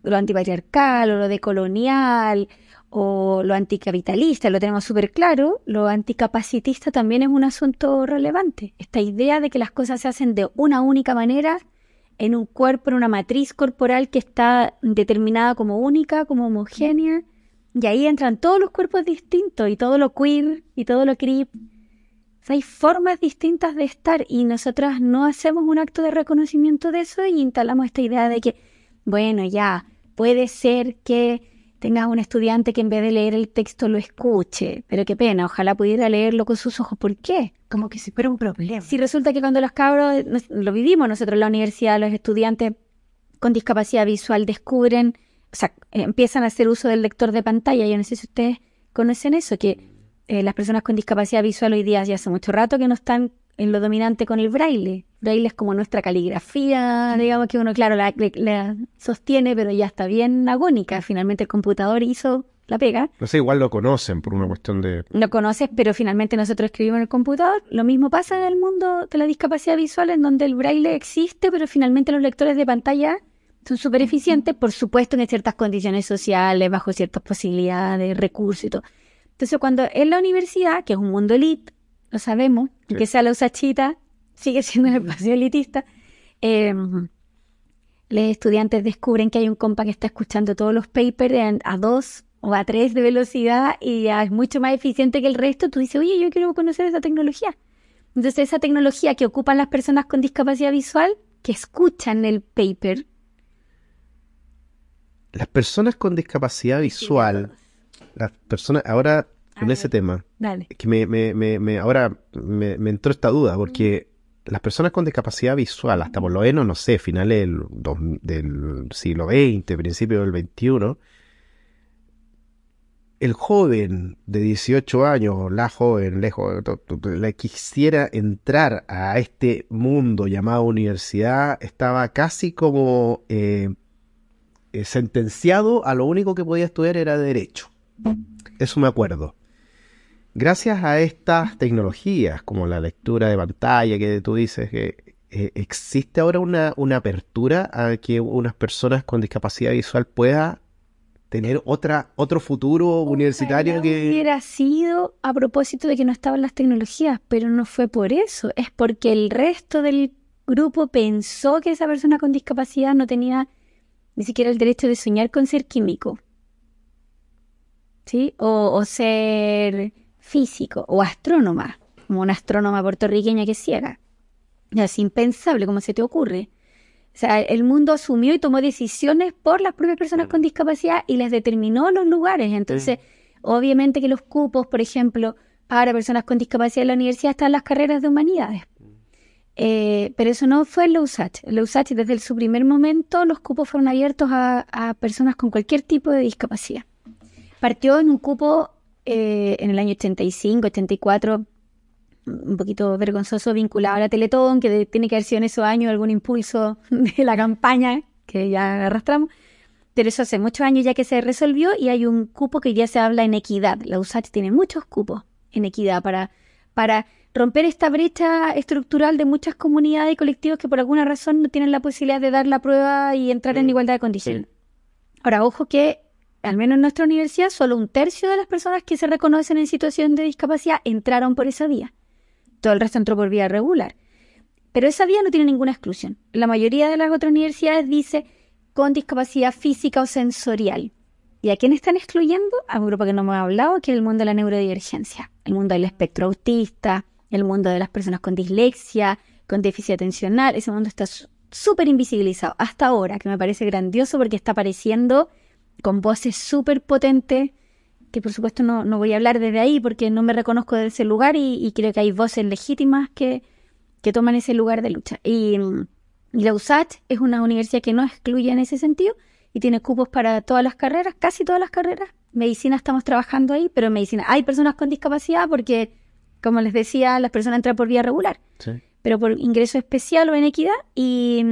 lo antipatriarcal o lo decolonial o lo anticapitalista, lo tenemos súper claro, lo anticapacitista también es un asunto relevante. Esta idea de que las cosas se hacen de una única manera, en un cuerpo, en una matriz corporal que está determinada como única, como homogénea, y ahí entran todos los cuerpos distintos y todo lo queer y todo lo creep. hay formas distintas de estar y nosotras no hacemos un acto de reconocimiento de eso y instalamos esta idea de que, bueno, ya, puede ser que tengas un estudiante que en vez de leer el texto lo escuche. Pero qué pena, ojalá pudiera leerlo con sus ojos. ¿Por qué? Como que si fuera un problema. Si resulta que cuando los cabros, lo vivimos nosotros en la universidad, los estudiantes con discapacidad visual descubren, o sea, empiezan a hacer uso del lector de pantalla. Yo no sé si ustedes conocen eso, que eh, las personas con discapacidad visual hoy día ya hace mucho rato que no están en lo dominante con el braille. Braille es como nuestra caligrafía, digamos que uno, claro, la, sostiene, pero ya está bien agónica. Finalmente el computador hizo la pega. No sé, igual lo conocen por una cuestión de... Lo conoces, pero finalmente nosotros escribimos en el computador. Lo mismo pasa en el mundo de la discapacidad visual, en donde el braille existe, pero finalmente los lectores de pantalla son súper eficientes, por supuesto en ciertas condiciones sociales, bajo ciertas posibilidades, recursos y todo. Entonces, cuando en la universidad, que es un mundo elite, lo sabemos, que sea la usachita, sigue siendo un espacio elitista, eh, los estudiantes descubren que hay un compa que está escuchando todos los papers a dos o a tres de velocidad y ya es mucho más eficiente que el resto, tú dices, oye, yo quiero conocer esa tecnología. Entonces, esa tecnología que ocupan las personas con discapacidad visual, que escuchan el paper. Las personas con discapacidad visual, las personas, ahora con ese tema, Dale. que me, me, me, me- ahora me, entró esta duda, porque las personas con discapacidad visual, hasta por lo menos, no sé, finales del, dos- del siglo XX, principio del XXI, el joven de 18 años, la joven, lejos, la quisiera entrar a este mundo llamado universidad, estaba casi como eh, eh, sentenciado a lo único que podía estudiar era derecho. Eso me acuerdo. Gracias a estas tecnologías, como la lectura de pantalla que tú dices, que eh, existe ahora una, una apertura a que unas personas con discapacidad visual pueda tener otra, otro futuro universitario Ojalá que... hubiera sido a propósito de que no estaban las tecnologías, pero no fue por eso, es porque el resto del grupo pensó que esa persona con discapacidad no tenía ni siquiera el derecho de soñar con ser químico, ¿sí? O, o ser físico o astrónoma, como una astrónoma puertorriqueña que es ciega. Es impensable, ¿cómo se te ocurre? O sea, el mundo asumió y tomó decisiones por las propias personas con discapacidad y les determinó los lugares. Entonces, obviamente que los cupos, por ejemplo, para personas con discapacidad en la universidad están las carreras de humanidades. Eh, pero eso no fue en la USACH. En la USACH, desde su primer momento, los cupos fueron abiertos a, a personas con cualquier tipo de discapacidad. Partió en un cupo eh, en el año 85, 84, un poquito vergonzoso vinculado a la Teletón, que tiene que haber sido en esos años algún impulso de la campaña que ya arrastramos. Pero eso hace muchos años ya que se resolvió y hay un cupo que ya se habla en equidad. La USACH tiene muchos cupos en equidad para, para romper esta brecha estructural de muchas comunidades y colectivos que por alguna razón no tienen la posibilidad de dar la prueba y entrar en igualdad de condiciones. Ahora, ojo que, al menos en nuestra universidad, solo un tercio de las personas que se reconocen en situación de discapacidad entraron por esa vía. Todo el resto entró por vía regular. Pero esa vía no tiene ninguna exclusión. La mayoría de las otras universidades dice con discapacidad física o sensorial. ¿Y a quién están excluyendo? A un grupo que no hemos hablado, que es el mundo de la neurodivergencia, el mundo del espectro autista, el mundo de las personas con dislexia, con déficit atencional. Ese mundo está súper invisibilizado hasta ahora, que me parece grandioso porque está apareciendo con voces súper potentes, que por supuesto no, no voy a hablar desde ahí porque no me reconozco de ese lugar y, y creo que hay voces legítimas que, que toman ese lugar de lucha. Y, y la es una universidad que no excluye en ese sentido y tiene cupos para todas las carreras, casi todas las carreras. Medicina estamos trabajando ahí, pero en medicina hay personas con discapacidad porque, como les decía, las personas entran por vía regular Sí. pero por ingreso especial o en equidad. Y,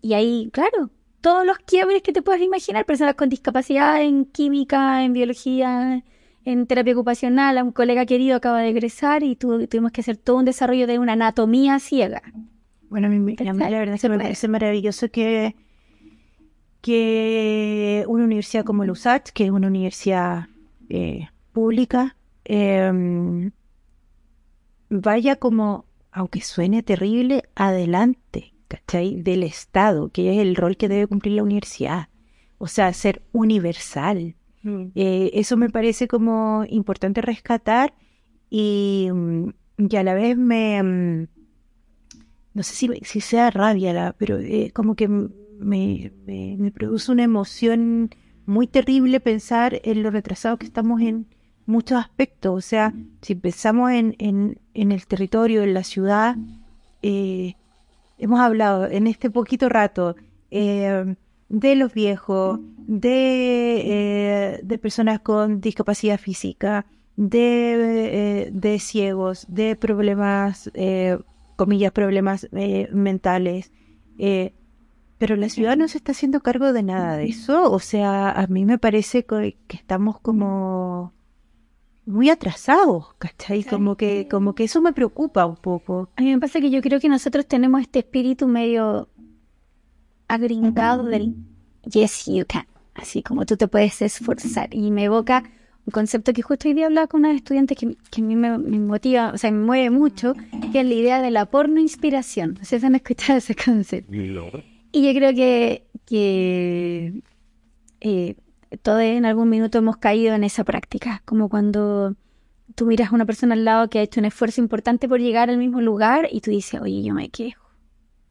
y ahí, claro, todos los quiebres que te puedas imaginar, personas con discapacidad en química, en biología, en terapia ocupacional. A un colega querido acaba de egresar y tu- tuvimos que hacer todo un desarrollo de una anatomía ciega. Bueno, a mí, la verdad es que me parece maravilloso que, que una universidad como la USACH, que es una universidad eh, pública, eh, vaya como, aunque suene terrible, adelante, ¿cachai? Del Estado, que es el rol que debe cumplir la universidad. O sea, ser universal. Eh, eso me parece como importante rescatar y, mm, y a la vez me... mm, no sé si, si sea rabia, la, pero eh, como que me, me produce una emoción muy terrible pensar en lo retrasados que estamos en muchos aspectos. O sea, si pensamos en, en, en el territorio, en la ciudad, eh, hemos hablado en este poquito rato eh, de los viejos, de, eh, de personas con discapacidad física, de, eh, de ciegos, de problemas, comillas, problemas mentales. pero la ciudad no se está haciendo cargo de nada de eso. O sea, a mí me parece que estamos como muy atrasados, ¿cachai? Como que, como que eso me preocupa un poco. A mí me pasa que yo creo que nosotros tenemos este espíritu medio agringado del yes, you can. Así como tú te puedes esforzar. Y me evoca un concepto que justo hoy día hablaba con una estudiante que, que a mí me, motiva, o sea, me mueve mucho, que es la idea de la porno inspiración. No sé si han escuchado ese concepto. Y yo creo que, que eh, todos en algún minuto hemos caído en esa práctica, como cuando tú miras a una persona al lado que ha hecho un esfuerzo importante por llegar al mismo lugar y tú dices, oye, yo me quejo.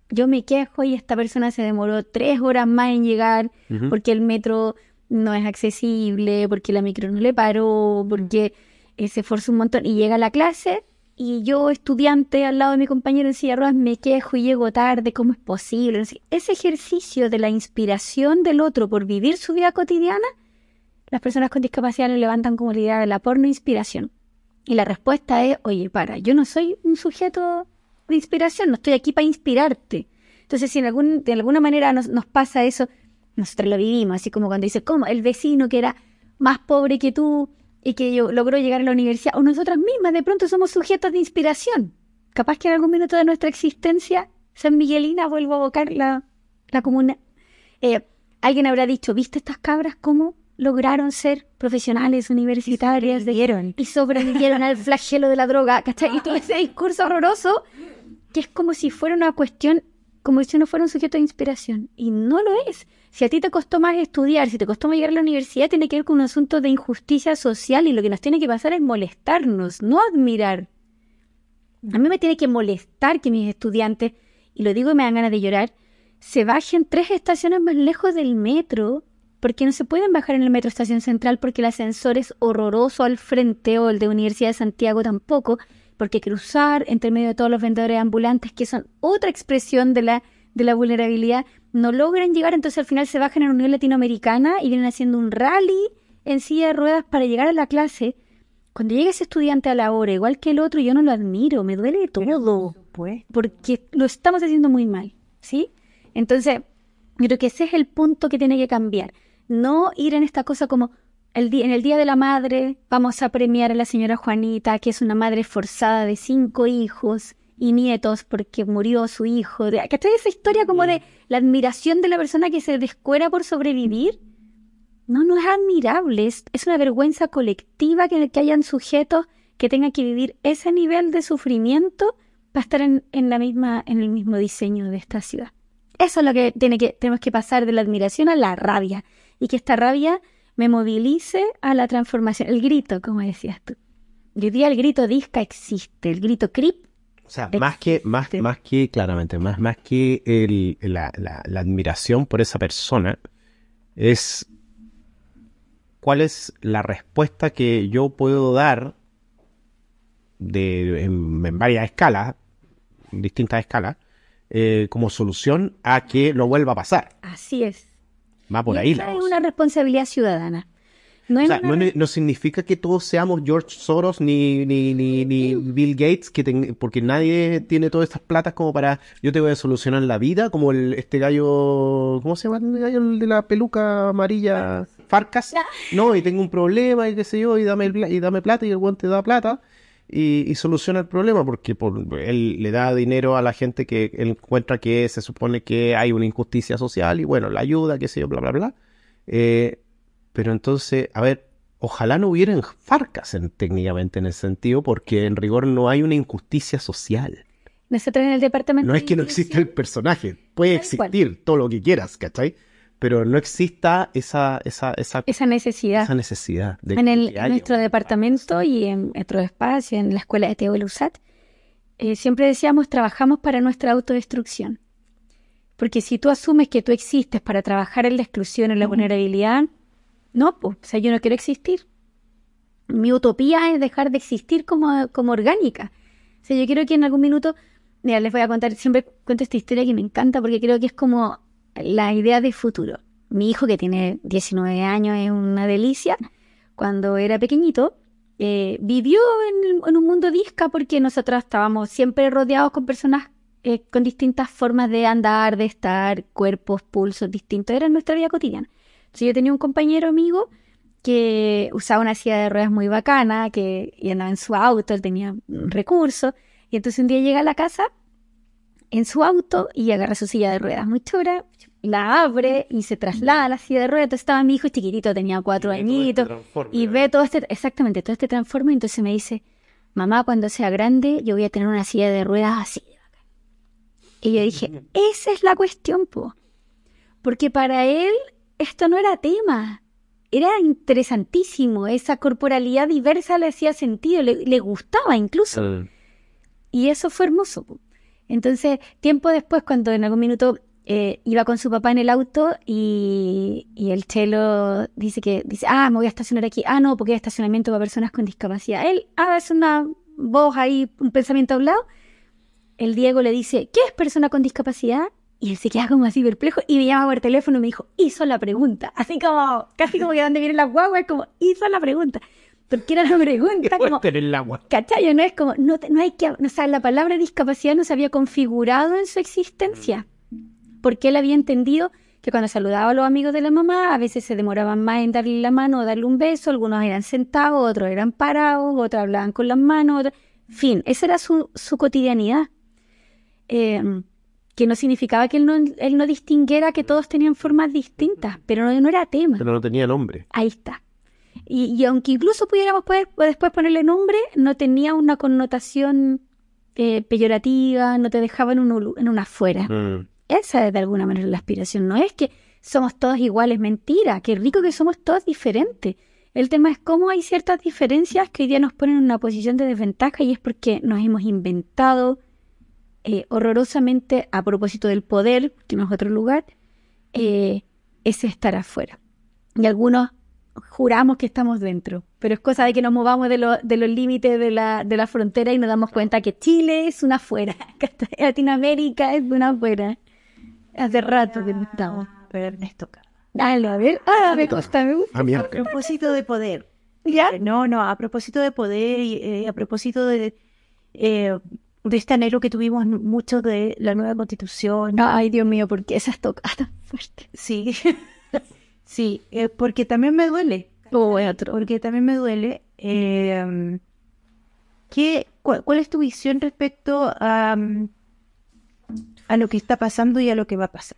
Yo me quejo y esta persona se demoró tres horas más en llegar porque el metro no es accesible, porque la micro no le paró, porque se esforzó un montón y llega a la clase y yo, estudiante al lado de mi compañero en silla de me quejo y llego tarde, ¿cómo es posible? Ese ejercicio de la inspiración del otro por vivir su vida cotidiana, las personas con discapacidad lo levantan como la idea de la porno inspiración. Y la respuesta es, oye, para, yo no soy un sujeto de inspiración, no estoy aquí para inspirarte. Entonces, si en algún, de alguna manera nos, nos pasa eso, nosotros lo vivimos, así como cuando dice, ¿cómo? El vecino que era más pobre que tú y que yo, logró llegar a la universidad, o nosotras mismas de pronto somos sujetos de inspiración. Capaz que en algún minuto de nuestra existencia, San Miguelina, vuelvo a evocar la, la comuna. Eh, alguien habrá dicho, ¿viste estas cabras cómo lograron ser profesionales universitarias? Y Y sobrevivieron al flagelo de la droga, ¿cachai? Y todo ese discurso horroroso, que es como si fuera una cuestión, como si no fuera un sujeto de inspiración. Y no lo es. Si a ti te costó más estudiar, si te costó más llegar a la universidad, tiene que ver con un asunto de injusticia social y lo que nos tiene que pasar es molestarnos, no admirar. A mí me tiene que molestar que mis estudiantes, y lo digo y me dan ganas de llorar, se bajen tres estaciones más lejos del metro, porque no se pueden bajar en el metro Estación Central porque el ascensor es horroroso al frente o el de Universidad de Santiago tampoco, porque cruzar entre medio de todos los vendedores ambulantes, que son otra expresión de la de la vulnerabilidad, no logran llegar, entonces al final se bajan en la Unión Latinoamericana y vienen haciendo un rally en silla de ruedas para llegar a la clase. Cuando llega ese estudiante a la hora, igual que el otro, yo no lo admiro, me duele todo, porque lo estamos haciendo muy mal, ¿sí? Entonces, yo creo que ese es el punto que tiene que cambiar. No ir en esta cosa como el día, en el Día de la Madre vamos a premiar a la señora Juanita, que es una madre esforzada de cinco hijos, y nietos porque murió su hijo. ¿Cachai esa historia como de la admiración de la persona que se descuera por sobrevivir? No, no es admirable, es, una vergüenza colectiva que, que hayan sujetos que tengan que vivir ese nivel de sufrimiento para estar en, en, la misma, en el mismo diseño de esta ciudad. Eso es lo que, tiene que tenemos que pasar de la admiración a la rabia y que esta rabia me movilice a la transformación. El grito, como decías tú. Hoy día el grito disca existe, el grito crip o sea, más que, más, más que, claramente, más, más que el, la, la, admiración por esa persona, es cuál es la respuesta que yo puedo dar de, en, varias escalas, en distintas escalas, eh, como solución a que no vuelva a pasar. Así es. Va por ahí. La es una responsabilidad ciudadana. No, significa que todos seamos George Soros ni, ni, ni, Bill Gates, que porque nadie tiene todas estas platas como para yo te voy a solucionar la vida, como el, este gallo, ¿cómo se llama el gallo de la peluca amarilla? Farcas. No, y tengo un problema y qué sé yo, y dame, y dame plata y el guante da plata. Y, soluciona el problema porque él le da dinero a la gente que él encuentra que se supone que hay una injusticia social y bueno, la ayuda, qué sé yo, bla, bla, bla. Eh, pero entonces, a ver, ojalá no hubieran farcas en, técnicamente en ese sentido, porque en rigor no hay una injusticia social. Nosotros en el departamento. No es que no exista el personaje, puede existir todo lo que quieras, ¿cachai? Pero no exista esa, esa, esa, esa necesidad. Esa necesidad de en, el, nuestro departamento y en otro espacio, en la escuela de Teo Lusat, eh, siempre decíamos, trabajamos para nuestra autodestrucción. Porque si tú asumes que tú existes para trabajar en la exclusión, en la vulnerabilidad, no, pues, o sea, yo no quiero existir. Mi utopía es dejar de existir como, como orgánica. O sea, yo quiero que en algún minuto, mira, les voy a contar, siempre cuento esta historia que me encanta porque creo que es como la idea de futuro. Mi hijo, que tiene 19 años, es una delicia. Cuando era pequeñito, eh, vivió en, un mundo disca porque nosotros estábamos siempre rodeados con personas eh, con distintas formas de andar, de estar, cuerpos, pulsos distintos. Era nuestra vida cotidiana yo tenía un compañero amigo que usaba una silla de ruedas muy bacana, que andaba en su auto, él tenía recursos, y entonces un día llega a la casa en su auto y agarra su silla de ruedas muy chura, la abre y se traslada a la silla de ruedas. Entonces estaba mi hijo chiquitito, tenía cuatro añitos, y ve todo este, exactamente, todo este transforme. Entonces me dice, mamá, cuando sea grande, yo voy a tener una silla de ruedas así. Y yo dije, esa es la cuestión, po. Porque para él esto no era tema. Era interesantísimo. Esa corporalidad diversa le hacía sentido, le, gustaba incluso. Y eso fue hermoso. Entonces, tiempo después, cuando en algún minuto eh, iba con su papá en el auto y, el chelo dice que, dice, ah, me voy a estacionar aquí. Ah, no, porque hay estacionamiento para personas con discapacidad. Él hace una voz ahí, un pensamiento hablado. El Diego le dice, ¿qué es persona con discapacidad? Y él se queda como así perplejo y me llama por teléfono y me dijo, hizo la pregunta. Así como, casi como que donde viene la guagua, es como, hizo la pregunta. Porque era la pregunta como... el agua. ¿Cachayo? No es como, no, no hay que... O sea, la palabra discapacidad no se había configurado en su existencia. Porque él había entendido que cuando saludaba a los amigos de la mamá, a veces se demoraban más en darle la mano o darle un beso, algunos eran sentados, otros eran parados, otros hablaban con las manos, en fin, esa era su, su cotidianidad. Em, que no significaba que él no, él no distinguiera que todos tenían formas distintas, pero no, no era tema. Pero no tenía nombre. Ahí está. Y, aunque incluso pudiéramos poder, después ponerle nombre, no tenía una connotación eh, peyorativa, no te dejaba en, un, en una afuera. Mm. Esa es de alguna manera la aspiración. No es que somos todos iguales, mentira. Qué rico que somos todos diferentes. El tema es cómo hay ciertas diferencias que hoy día nos ponen en una posición de desventaja y es porque nos hemos inventado eh, horrorosamente a propósito del poder, que no es otro lugar, eh, ese estar afuera. Y algunos juramos que estamos dentro, pero es cosa de que nos movamos de, de los límites de la, de la frontera y nos damos cuenta que Chile es una afuera, que Latinoamérica es una afuera. Hace rato que no estamos. Pero Ernesto Dale, a ver. Ah, me gusta, me gusta. A, propósito de poder. ¿Ya? Eh, no, no, a propósito de poder y eh, a propósito de, eh, de este anhelo que tuvimos mucho de la nueva constitución. Ay, Dios mío, ¿por qué esas tocadas fuerte? Sí. Sí, eh, porque también me duele. Porque también me duele. Eh, ¿qué, cuál, es tu visión respecto a, a lo que está pasando y a lo que va a pasar?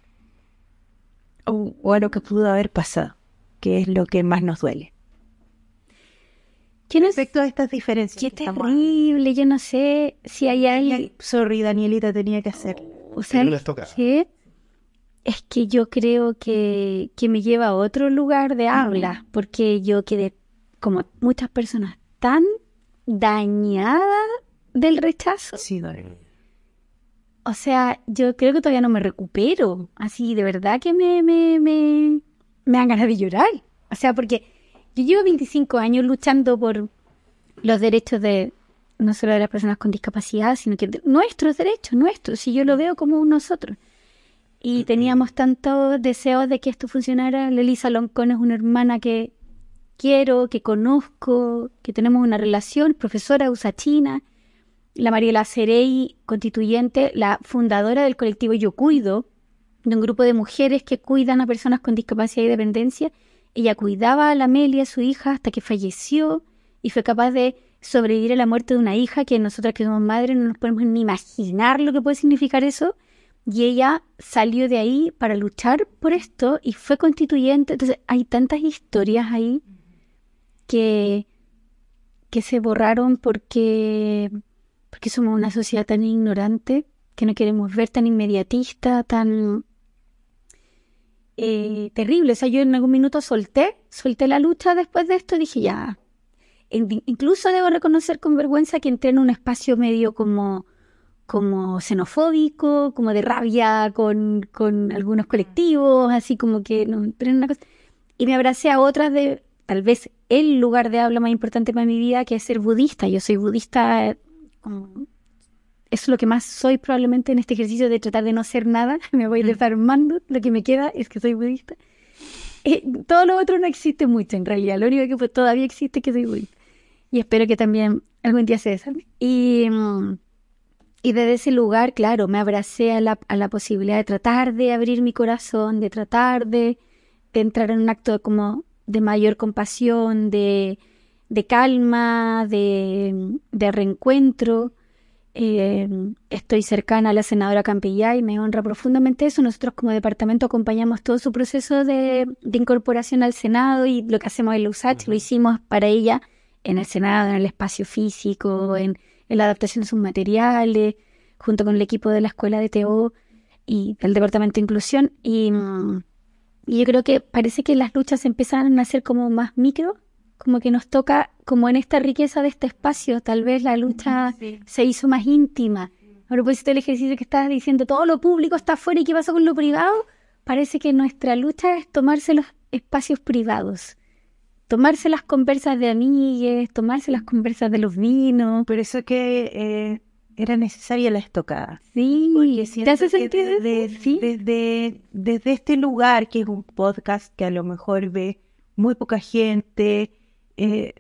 O, a lo que pudo haber pasado, que es lo que más nos duele. ¿Qué respecto a estas diferencias? Qué terrible, yo no sé si hay alguien... Sorry, Danielita, tenía que hacer. O sea, ¿qué? es que yo creo que, me lleva a otro lugar de habla, porque yo quedé, como muchas personas, tan dañada del rechazo. Sí, O sea, yo creo que todavía no me recupero. Así, de verdad que me, me, me, me dan ganas de llorar. O sea, porque yo llevo 25 años luchando por los derechos de no solo de las personas con discapacidad, sino que nuestros derechos, nuestros, si yo lo veo como nosotros y teníamos tantos deseos de que esto funcionara. Lelisa Loncón es una hermana que quiero, que conozco, que tenemos una relación, profesora usachina. La Mariela Cerey, constituyente, la fundadora del colectivo Yo Cuido, de un grupo de mujeres que cuidan a personas con discapacidad y dependencia. Ella cuidaba a la Amelia, su hija, hasta que falleció y fue capaz de sobrevivir a la muerte de una hija que nosotras que somos madres no nos podemos ni imaginar lo que puede significar eso y ella salió de ahí para luchar por esto y fue constituyente. Entonces hay tantas historias ahí que, que se borraron porque, porque somos una sociedad tan ignorante que no queremos ver tan inmediatista, tan eh, terrible. O sea, yo en algún minuto solté, solté la lucha después de esto y dije ya. Incluso debo reconocer con vergüenza que entré en un espacio medio como como xenofóbico, como de rabia con, con algunos colectivos, así como que no, pero una cosa. Y me abracé a otras de tal vez el lugar de habla más importante para mi vida, que es ser budista. Yo soy budista, eso es lo que más soy probablemente en este ejercicio de tratar de no ser nada. Me voy mm. desarmando, lo que me queda es que soy budista. Eh, todo lo otro no existe mucho en realidad, lo único que todavía existe es que soy budista. Y espero que también algún día se desarme. Y... Mm, y desde ese lugar, claro, me abracé a la, a la posibilidad de tratar de abrir mi corazón, de tratar de, entrar en un acto como de mayor compasión, de, de calma, de, de reencuentro. Eh, estoy cercana a la senadora Campillay y me honra profundamente eso. Nosotros como departamento acompañamos todo su proceso de, incorporación al Senado y lo que hacemos en la USACH lo hicimos para ella en el Senado, en el espacio físico, en, la adaptación de sus materiales, junto con el equipo de la Escuela de TO y el Departamento de Inclusión. Y, y yo creo que parece que las luchas empezaron a ser como más micro como que nos toca, como en esta riqueza de este espacio, tal vez la lucha se hizo más íntima. A propósito del ejercicio que estabas diciendo, todo lo público está afuera y qué pasa con lo privado, parece que nuestra lucha es tomarse los espacios privados. Tomarse las conversas de amigues, tomarse las conversas de los vinos. Por eso que eh, era necesaria la estocada. Sí, ¿te hace sentido? desde, desde este lugar, que es un podcast que a lo mejor ve muy poca gente, eh,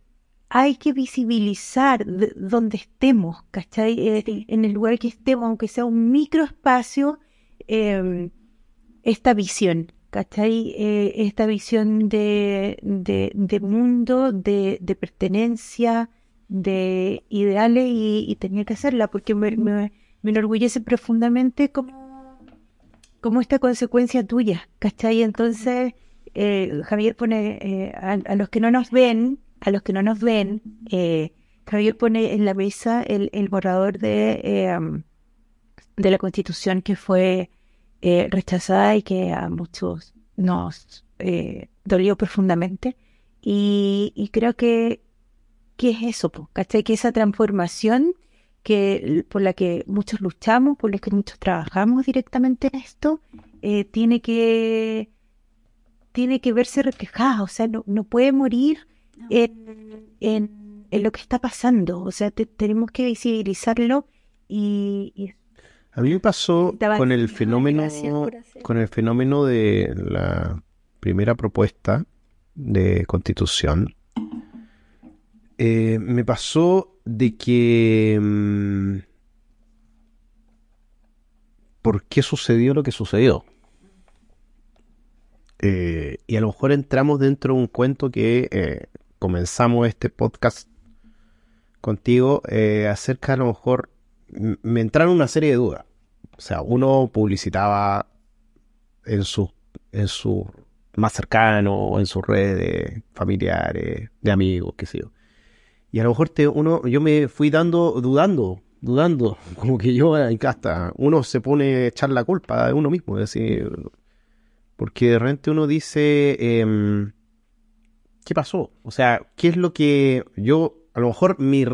hay que visibilizar donde estemos, ¿cachai? Eh, en el lugar que estemos, aunque sea un microespacio, em, esta visión, ¿cachai? Eh, esta visión de, de, mundo, de, pertenencia, de ideales y, tenía que hacerla porque me, me, enorgullece profundamente como, como esta consecuencia tuya, ¿cachai? Entonces, Javier pone a los que no nos ven, a los que no nos ven, eh, Javier pone en la mesa el, borrador de, eh, de la constitución que fue eh, rechazada y que a muchos nos eh, dolió profundamente. Y, creo que, que es eso, ¿cachai? Que esa transformación que, por la que muchos luchamos, por la que muchos trabajamos directamente en esto, tiene que tiene que verse reflejada, o sea, no, no puede morir en, lo que está pasando. O sea, tenemos que visibilizarlo y, a mí me pasó con el fenómeno con el fenómeno de la primera propuesta de constitución. Eh, me pasó de que mm, ¿por qué sucedió lo que sucedió? Eh, y a lo mejor entramos dentro de un cuento que eh, comenzamos este podcast contigo eh, acerca a lo mejor me entraron una serie de dudas. O sea, uno publicitaba en su, en su más cercano en sus redes familiares, de amigos, qué sé yo. Y a lo mejor te, uno, yo me fui dando, dudando, dudando, como que yo casa, uno se pone a echar la culpa de uno mismo, es decir, porque de repente uno dice, em, ¿qué pasó? O sea, ¿qué es lo que yo, a lo mejor mi,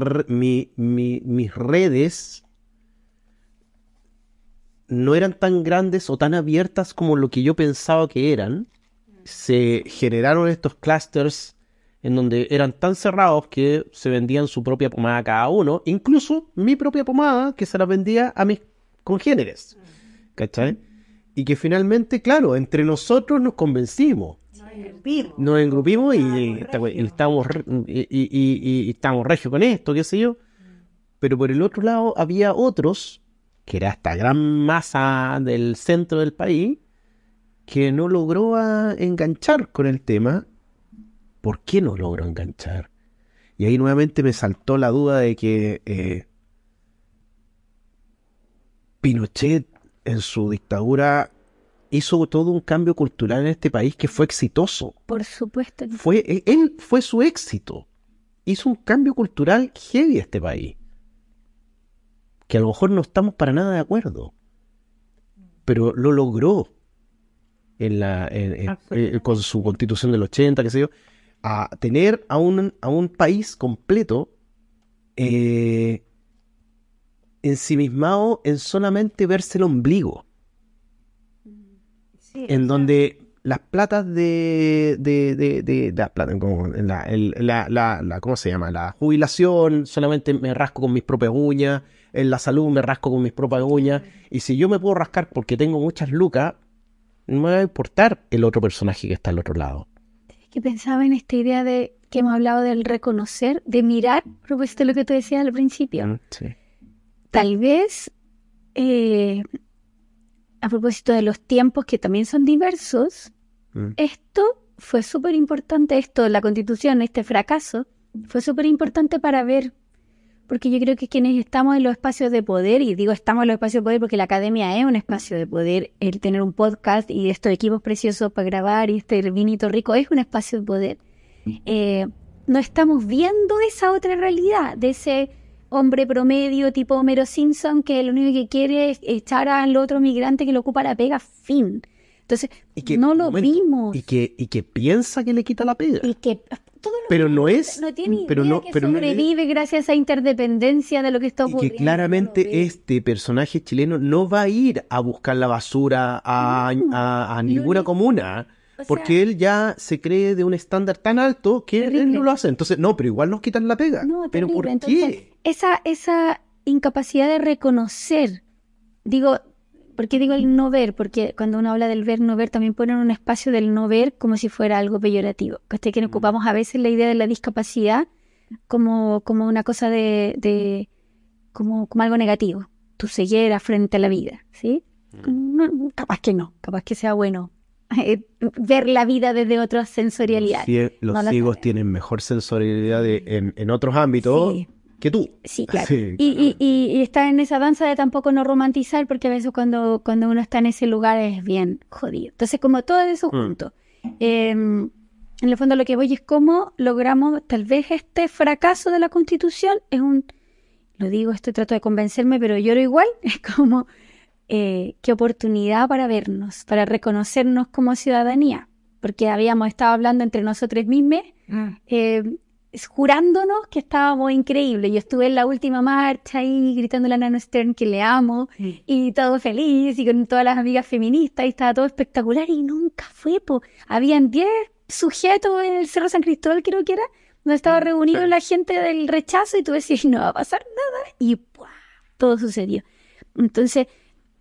mis redes no eran tan grandes o tan abiertas como lo que yo pensaba que eran. Se generaron estos clusters en donde eran tan cerrados que se vendían su propia pomada cada uno, incluso mi propia pomada que se la vendía a mis congéneres. ¿Cachai? Y que finalmente, claro, entre nosotros nos convencimos nos engrupimos y, estamos y, estamos regio con esto, qué sé yo. Pero por el otro lado había otros, que era esta gran masa del centro del país, que no logró enganchar con el tema. ¿Por qué no logró enganchar? Y ahí nuevamente me saltó la duda de que eh, Pinochet en su dictadura hizo todo un cambio cultural en este país que fue exitoso. Por supuesto. Fue, él fue su éxito. Hizo un cambio cultural heavy a este país. Que a lo mejor no estamos para nada de acuerdo. Pero lo logró en la, eh, con su constitución del 80, qué sé yo, a tener a un, a un país completo eh, ensimismado en solamente verse el ombligo en donde las platas de, de, de, de, las platas, como la, la, la, ¿cómo se llama? La jubilación, solamente me rasco con mis propias uñas, en la salud me rasco con mis propias uñas, y si yo me puedo rascar porque tengo muchas lucas, no me va a importar el otro personaje que está al otro lado. Es que pensaba en esta idea de que hemos hablado del reconocer, de mirar, propósito lo que tú decías al principio. Mm, sí. Tal vez eh, a propósito de los tiempos que también son diversos, mm. esto fue súper importante, esto, la constitución, este fracaso, fue súper importante para ver porque yo creo que quienes estamos en los espacios de poder, y digo estamos en los espacios de poder porque la academia es un espacio de poder, el tener un podcast y estos equipos preciosos para grabar y este vinito rico es un espacio de poder. Eh, no estamos viendo esa otra realidad, de ese hombre promedio tipo Homero Simpson que lo único que quiere es echar al otro migrante que lo ocupa la pega, fin. Entonces, no lo vimos. Y que, y que piensa que le quita la pega. Y que pero no es no tiene pero idea no que pero no sobrevive gracias a esa interdependencia de lo que está y ocurriendo. que claramente no lo este personaje chileno no va a ir a buscar la basura a, No, a- a lo ninguna comuna o porque sea, él ya se cree de un estándar tan alto que él no lo hace entonces no pero igual nos quitan la pega No, pero por Entonces, qué esa esa incapacidad de reconocer, digo, ¿por qué digo el no ver? Porque cuando uno habla del ver no ver también ponen un espacio del no ver como si fuera algo peyorativo. Que que Mm. ocupamos a veces la idea de la discapacidad como como una cosa de, de como como algo negativo, tu ceguera frente a la vida, ¿sí? Mm. No, capaz que no, capaz que sea bueno eh, ver la vida desde los, sensorialidades. cie- los No ciegos tienen mejor sensorialidad de- en, en otros ámbitos Sí. Que tú Sí, claro. Sí, Y, claro. y, y, y está en esa danza de tampoco no romantizar, porque a veces cuando, cuando uno está en ese lugar es bien jodido. Entonces, como todo eso Mm. junto, eh, en el fondo lo que voy es cómo logramos, tal vez este fracaso de la constitución es un, lo digo, esto trato de convencerme, pero lloro igual, es como, eh, qué oportunidad para vernos, para reconocernos como ciudadanía, porque habíamos estado hablando entre nosotros mismos eh, es- jurándonos que estábamos increíbles. Yo estuve en la última marcha ahí gritando a Nano Stern que le amo y todo feliz y con todas las amigas feministas y estaba todo espectacular y nunca fue. Po. Habían 10 sujetos en el Cerro San Cristóbal, creo que era, donde estaba reunido la gente del rechazo y tú decías, no va a pasar nada. Y ¡pua! todo sucedió. Entonces,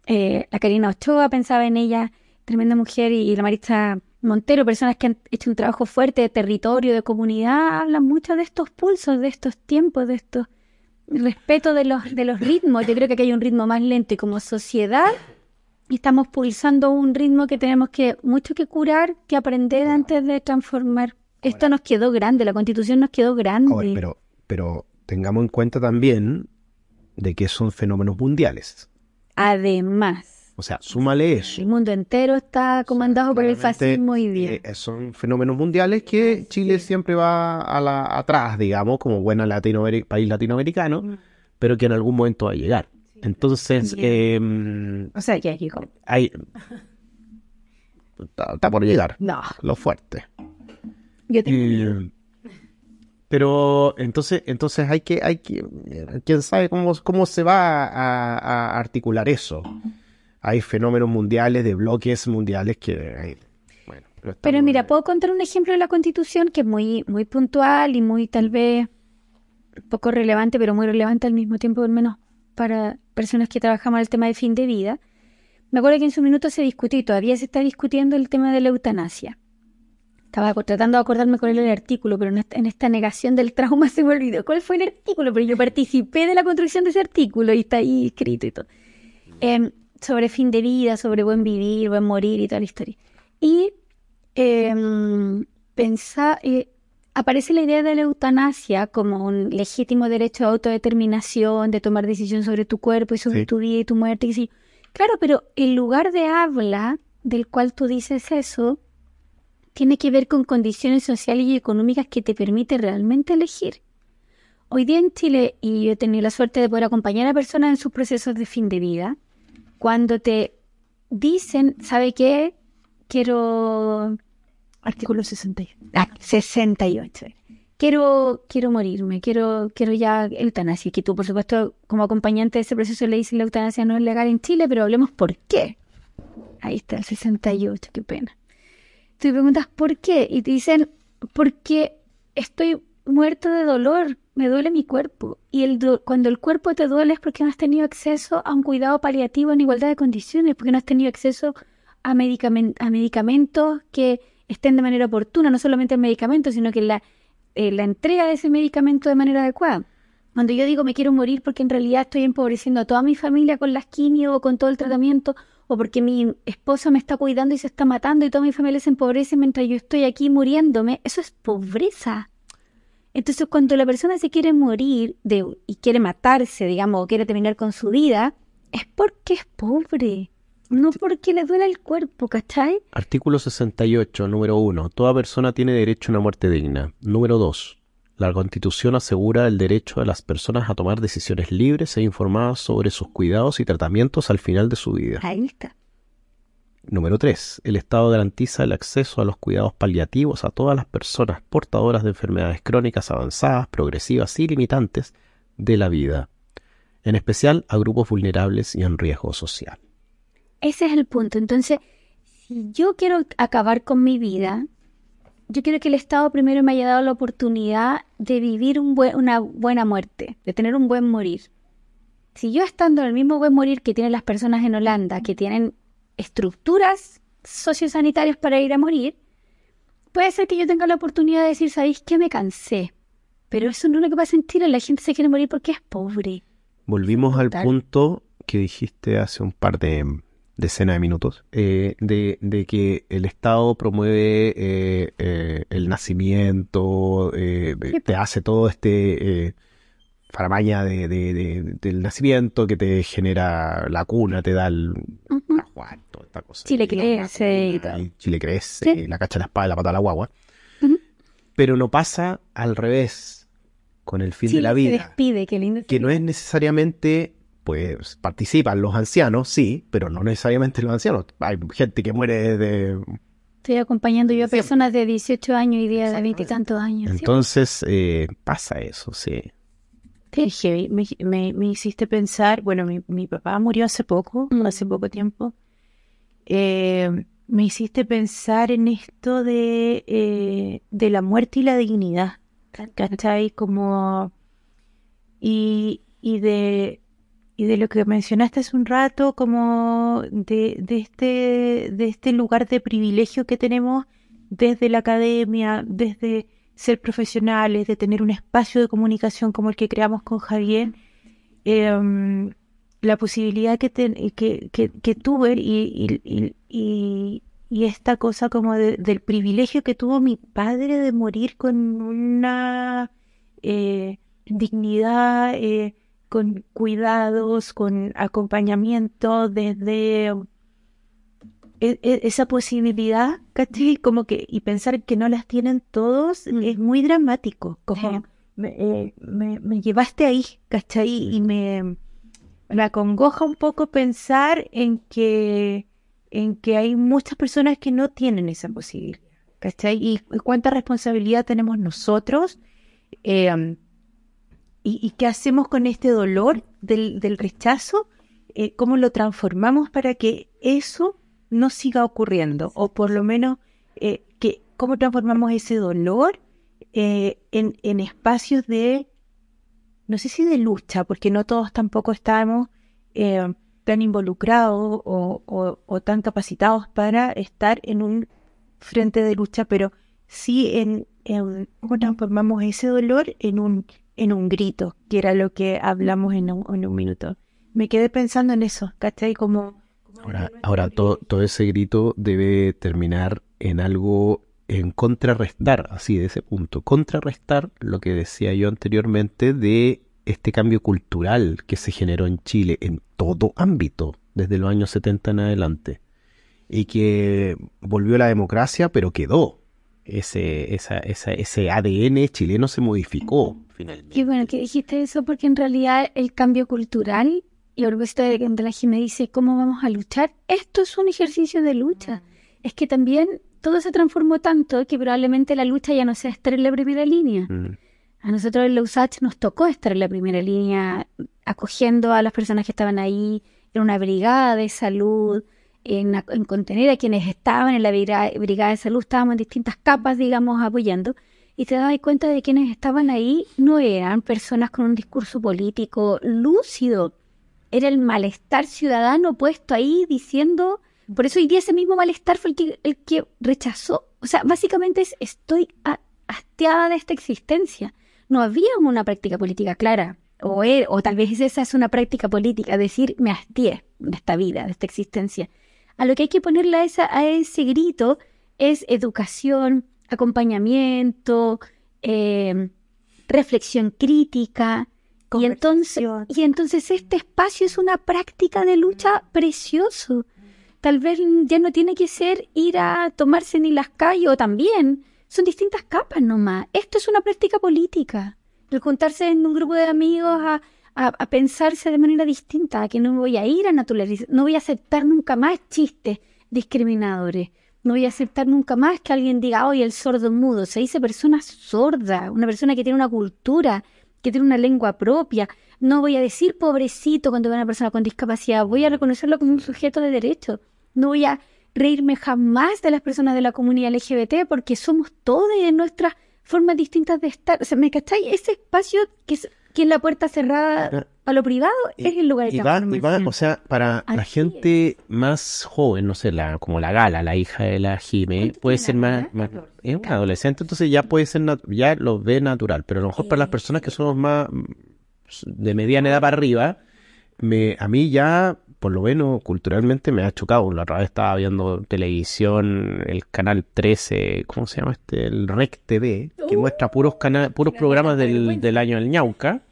eh, la Karina Ochoa pensaba en ella, tremenda mujer, y, y la Marista Montero, personas que han hecho un trabajo fuerte de territorio, de comunidad, hablan mucho de estos pulsos, de estos tiempos, de estos respeto de los, de los ritmos. Yo creo que aquí hay un ritmo más lento y como sociedad estamos pulsando un ritmo que tenemos que mucho que curar, que aprender antes de transformar. Esto nos quedó grande, la constitución nos quedó grande. Ahora, pero, pero tengamos en cuenta también de que son fenómenos mundiales. Además, O sea, súmale eso. el mundo entero está comandado por el fascismo hoy día. eh, son fenómenos mundiales que Chile siempre va a la, atrás, digamos, como latinoameri- país latinoamericano, Mm. pero que en algún momento va a llegar. Entonces, eh, O sea, ya llegó. hay... Está, está por llegar, No. lo fuerte. Yo tengo. Eh, pero entonces, entonces hay que, hay que, eh, quién sabe cómo, cómo se va a, a articular eso. Hay fenómenos mundiales, de bloques mundiales que, hay- bueno, pero, mira, puedo contar un ejemplo de la Constitución que es muy, muy puntual y muy tal vez poco relevante, pero muy relevante al mismo tiempo, al menos para personas que trabajamos en el tema de fin de vida. Me acuerdo que en su minuto se discutió y todavía se está discutiendo el tema de la eutanasia. Estaba tratando de acordarme cuál era el artículo, pero en esta, en esta negación del trauma se me olvidó cuál fue el artículo, pero yo participé de la construcción de ese artículo y está ahí escrito y todo. Em, sobre fin de vida, sobre buen vivir, buen morir y toda la historia. Y em, pensa- eh, aparece la idea de la eutanasia como un legítimo derecho a autodeterminación, de tomar decisión sobre tu cuerpo y sobre Sí. tu vida y tu muerte. Y sí. Claro, pero el lugar de habla del cual tú dices eso tiene que ver con condiciones sociales y económicas que te permite realmente elegir. Hoy día en Chile, y yo he tenido la suerte de poder acompañar a personas en sus procesos de fin de vida, cuando te dicen, ¿sabe qué? Quiero Artículo 68. Ah, 68. Quiero, quiero morirme, quiero, quiero ya eutanasia. Que tú, por supuesto, como acompañante de ese proceso le dices la eutanasia no es legal en Chile, pero hablemos por qué. Ahí está el 68, qué pena. Tú preguntas por qué y te dicen, porque estoy muerto de dolor, me duele mi cuerpo. Y el do- cuando el cuerpo te duele es porque no has tenido acceso a un cuidado paliativo en igualdad de condiciones, porque no has tenido acceso a, a medicamentos que estén de manera oportuna, no solamente el medicamento, sino que la, eh, la entrega de ese medicamento de manera adecuada. Cuando yo digo me quiero morir porque en realidad estoy empobreciendo a toda mi familia con las quimio o con todo el tratamiento, o porque mi esposo me está cuidando y se está matando y toda mi familia se empobrece mientras yo estoy aquí muriéndome, eso es pobreza. Entonces, cuando la persona se quiere morir de, y quiere matarse, digamos, o quiere terminar con su vida, es porque es pobre, no porque le duele el cuerpo, ¿cachai? Artículo 68, número 1. Toda persona tiene derecho a una muerte digna. Número 2. La Constitución asegura el derecho de las personas a tomar decisiones libres e informadas sobre sus cuidados y tratamientos al final de su vida. Ahí está. Número 3. El Estado garantiza el acceso a los cuidados paliativos a todas las personas portadoras de enfermedades crónicas avanzadas, progresivas y limitantes de la vida, en especial a grupos vulnerables y en riesgo social. Ese es el punto. Entonces, si yo quiero acabar con mi vida, yo quiero que el Estado primero me haya dado la oportunidad de vivir un una buena muerte, de tener un buen morir. Si yo estando en el mismo buen morir que tienen las personas en Holanda, que tienen estructuras sociosanitarias para ir a morir, puede ser que yo tenga la oportunidad de decir, ¿sabéis qué? Me cansé. Pero eso no es lo que pasa en Chile, la gente se quiere morir porque es pobre. Volvimos al punto que dijiste hace un par de decenas de minutos, eh, de, que el Estado promueve eh, eh, el nacimiento, te hace todo este faramaña de, del nacimiento que te genera la cuna, te da el toda esta cosa. Chile crece y tal. Chile crece, la cacha la espada, la pata a la guagua. Pero no pasa al revés con el fin de la vida. Se despide, qué lindo. Que no es necesariamente, pues participan los ancianos, sí, pero no necesariamente los ancianos. Hay gente que muere de Estoy acompañando yo a personas de 18 años y de 20 y tantos años. Entonces, eh, pasa eso, sí. Me, me, hiciste pensar, bueno, mi, mi papá murió hace poco, mm. hace poco tiempo. Eh, me hiciste pensar en esto de, eh, de la muerte y la dignidad, ¿cachai? Como, y, y, de, y de lo que mencionaste hace un rato, como de, de, este, de este lugar de privilegio que tenemos desde la academia, desde ser profesionales, de tener un espacio de comunicación como el que creamos con Javier, em, la posibilidad que, que, tuve y, y, esta cosa como del privilegio que tuvo mi padre de morir con una eh, dignidad, eh, con cuidados, con acompañamiento desde e, e, esa posibilidad, ¿cachai? Como que, y pensar que no las tienen todos es muy dramático, como eh, me, me, llevaste ahí, ¿cachai? Y me, me acongoja un poco pensar en que, en que hay muchas personas que no tienen esa posibilidad, ¿cachai? Y, cuánta responsabilidad tenemos nosotros em, y, qué hacemos con este dolor del, del rechazo, eh, cómo lo transformamos para que eso no siga ocurriendo, o por lo menos eh, que cómo transformamos ese dolor eh, en, en, espacios de, no sé si de lucha, porque no todos tampoco estamos eh, tan involucrados o, o, tan capacitados para estar en un frente de lucha, pero sí en, cómo transformamos ese dolor en un, en un grito, que era lo que hablamos en un, en un minuto. Me quedé pensando en eso, ¿cachai? Como Ahora, ahora todo, todo ese grito debe terminar en algo en contrarrestar, así de ese punto, contrarrestar lo que decía yo anteriormente de este cambio cultural que se generó en Chile en todo ámbito desde los años 70 en adelante y que volvió la democracia pero quedó ese, esa, esa, ese ADN chileno se modificó finalmente. Qué bueno que dijiste eso porque en realidad el cambio cultural y propósito de que me dice, ¿cómo vamos a luchar? Esto es un ejercicio de lucha. Es que también todo se transformó tanto que probablemente la lucha ya no sea estar en la primera línea. Mm. A nosotros en la USACH nos tocó estar en la primera línea, acogiendo a las personas que estaban ahí, en una brigada de salud, en, en contener a quienes estaban en la brigada, de salud, estábamos en distintas capas, digamos, apoyando, y te das cuenta de que quienes estaban ahí no eran personas con un discurso político lúcido, era el malestar ciudadano puesto ahí diciendo, por eso hoy día ese mismo malestar fue el que, rechazó. O sea, básicamente es, estoy hastiada de esta existencia. No había una práctica política clara. O, er, o tal vez esa es una práctica política, decir me hastié de esta vida, de esta existencia. A lo que hay que ponerle a, esa, a ese grito es educación, acompañamiento, eh, reflexión crítica. Y entonces, y entonces este espacio es una práctica de lucha precioso. Tal vez ya no tiene que ser ir a tomarse ni las calles o también. Son distintas capas nomás. Esto es una práctica política. El juntarse en un grupo de amigos a, a, pensarse de manera distinta, que no voy a ir a naturalizar, no voy a aceptar nunca más chistes discriminadores. No voy a aceptar nunca más que alguien diga, oye, el sordo mudo. Se dice persona sorda, una persona que tiene una cultura, que tiene una lengua propia. No voy a decir pobrecito cuando veo a una persona con discapacidad, voy a reconocerlo como un sujeto de derecho. No voy a reírme jamás de las personas de la comunidad LGBT porque somos todos en nuestras formas distintas de estar. O sea, ¿me cacháis? Ese espacio que es que es la puerta cerrada a lo privado es el lugar de y o sea, para la gente más joven, no sé, la, como la Gala, la hija de la Jime, puede ser más, es un adolescente, entonces ya puede ser, ya lo ve natural, pero a lo mejor para las personas que somos más de mediana edad para arriba, me, a mí ya, por lo menos culturalmente, me ha chocado. La otra vez estaba viendo televisión, el canal 13, ¿cómo se llama este? El REC TV, que uh. muestra puros puros programas del, del año del ñauca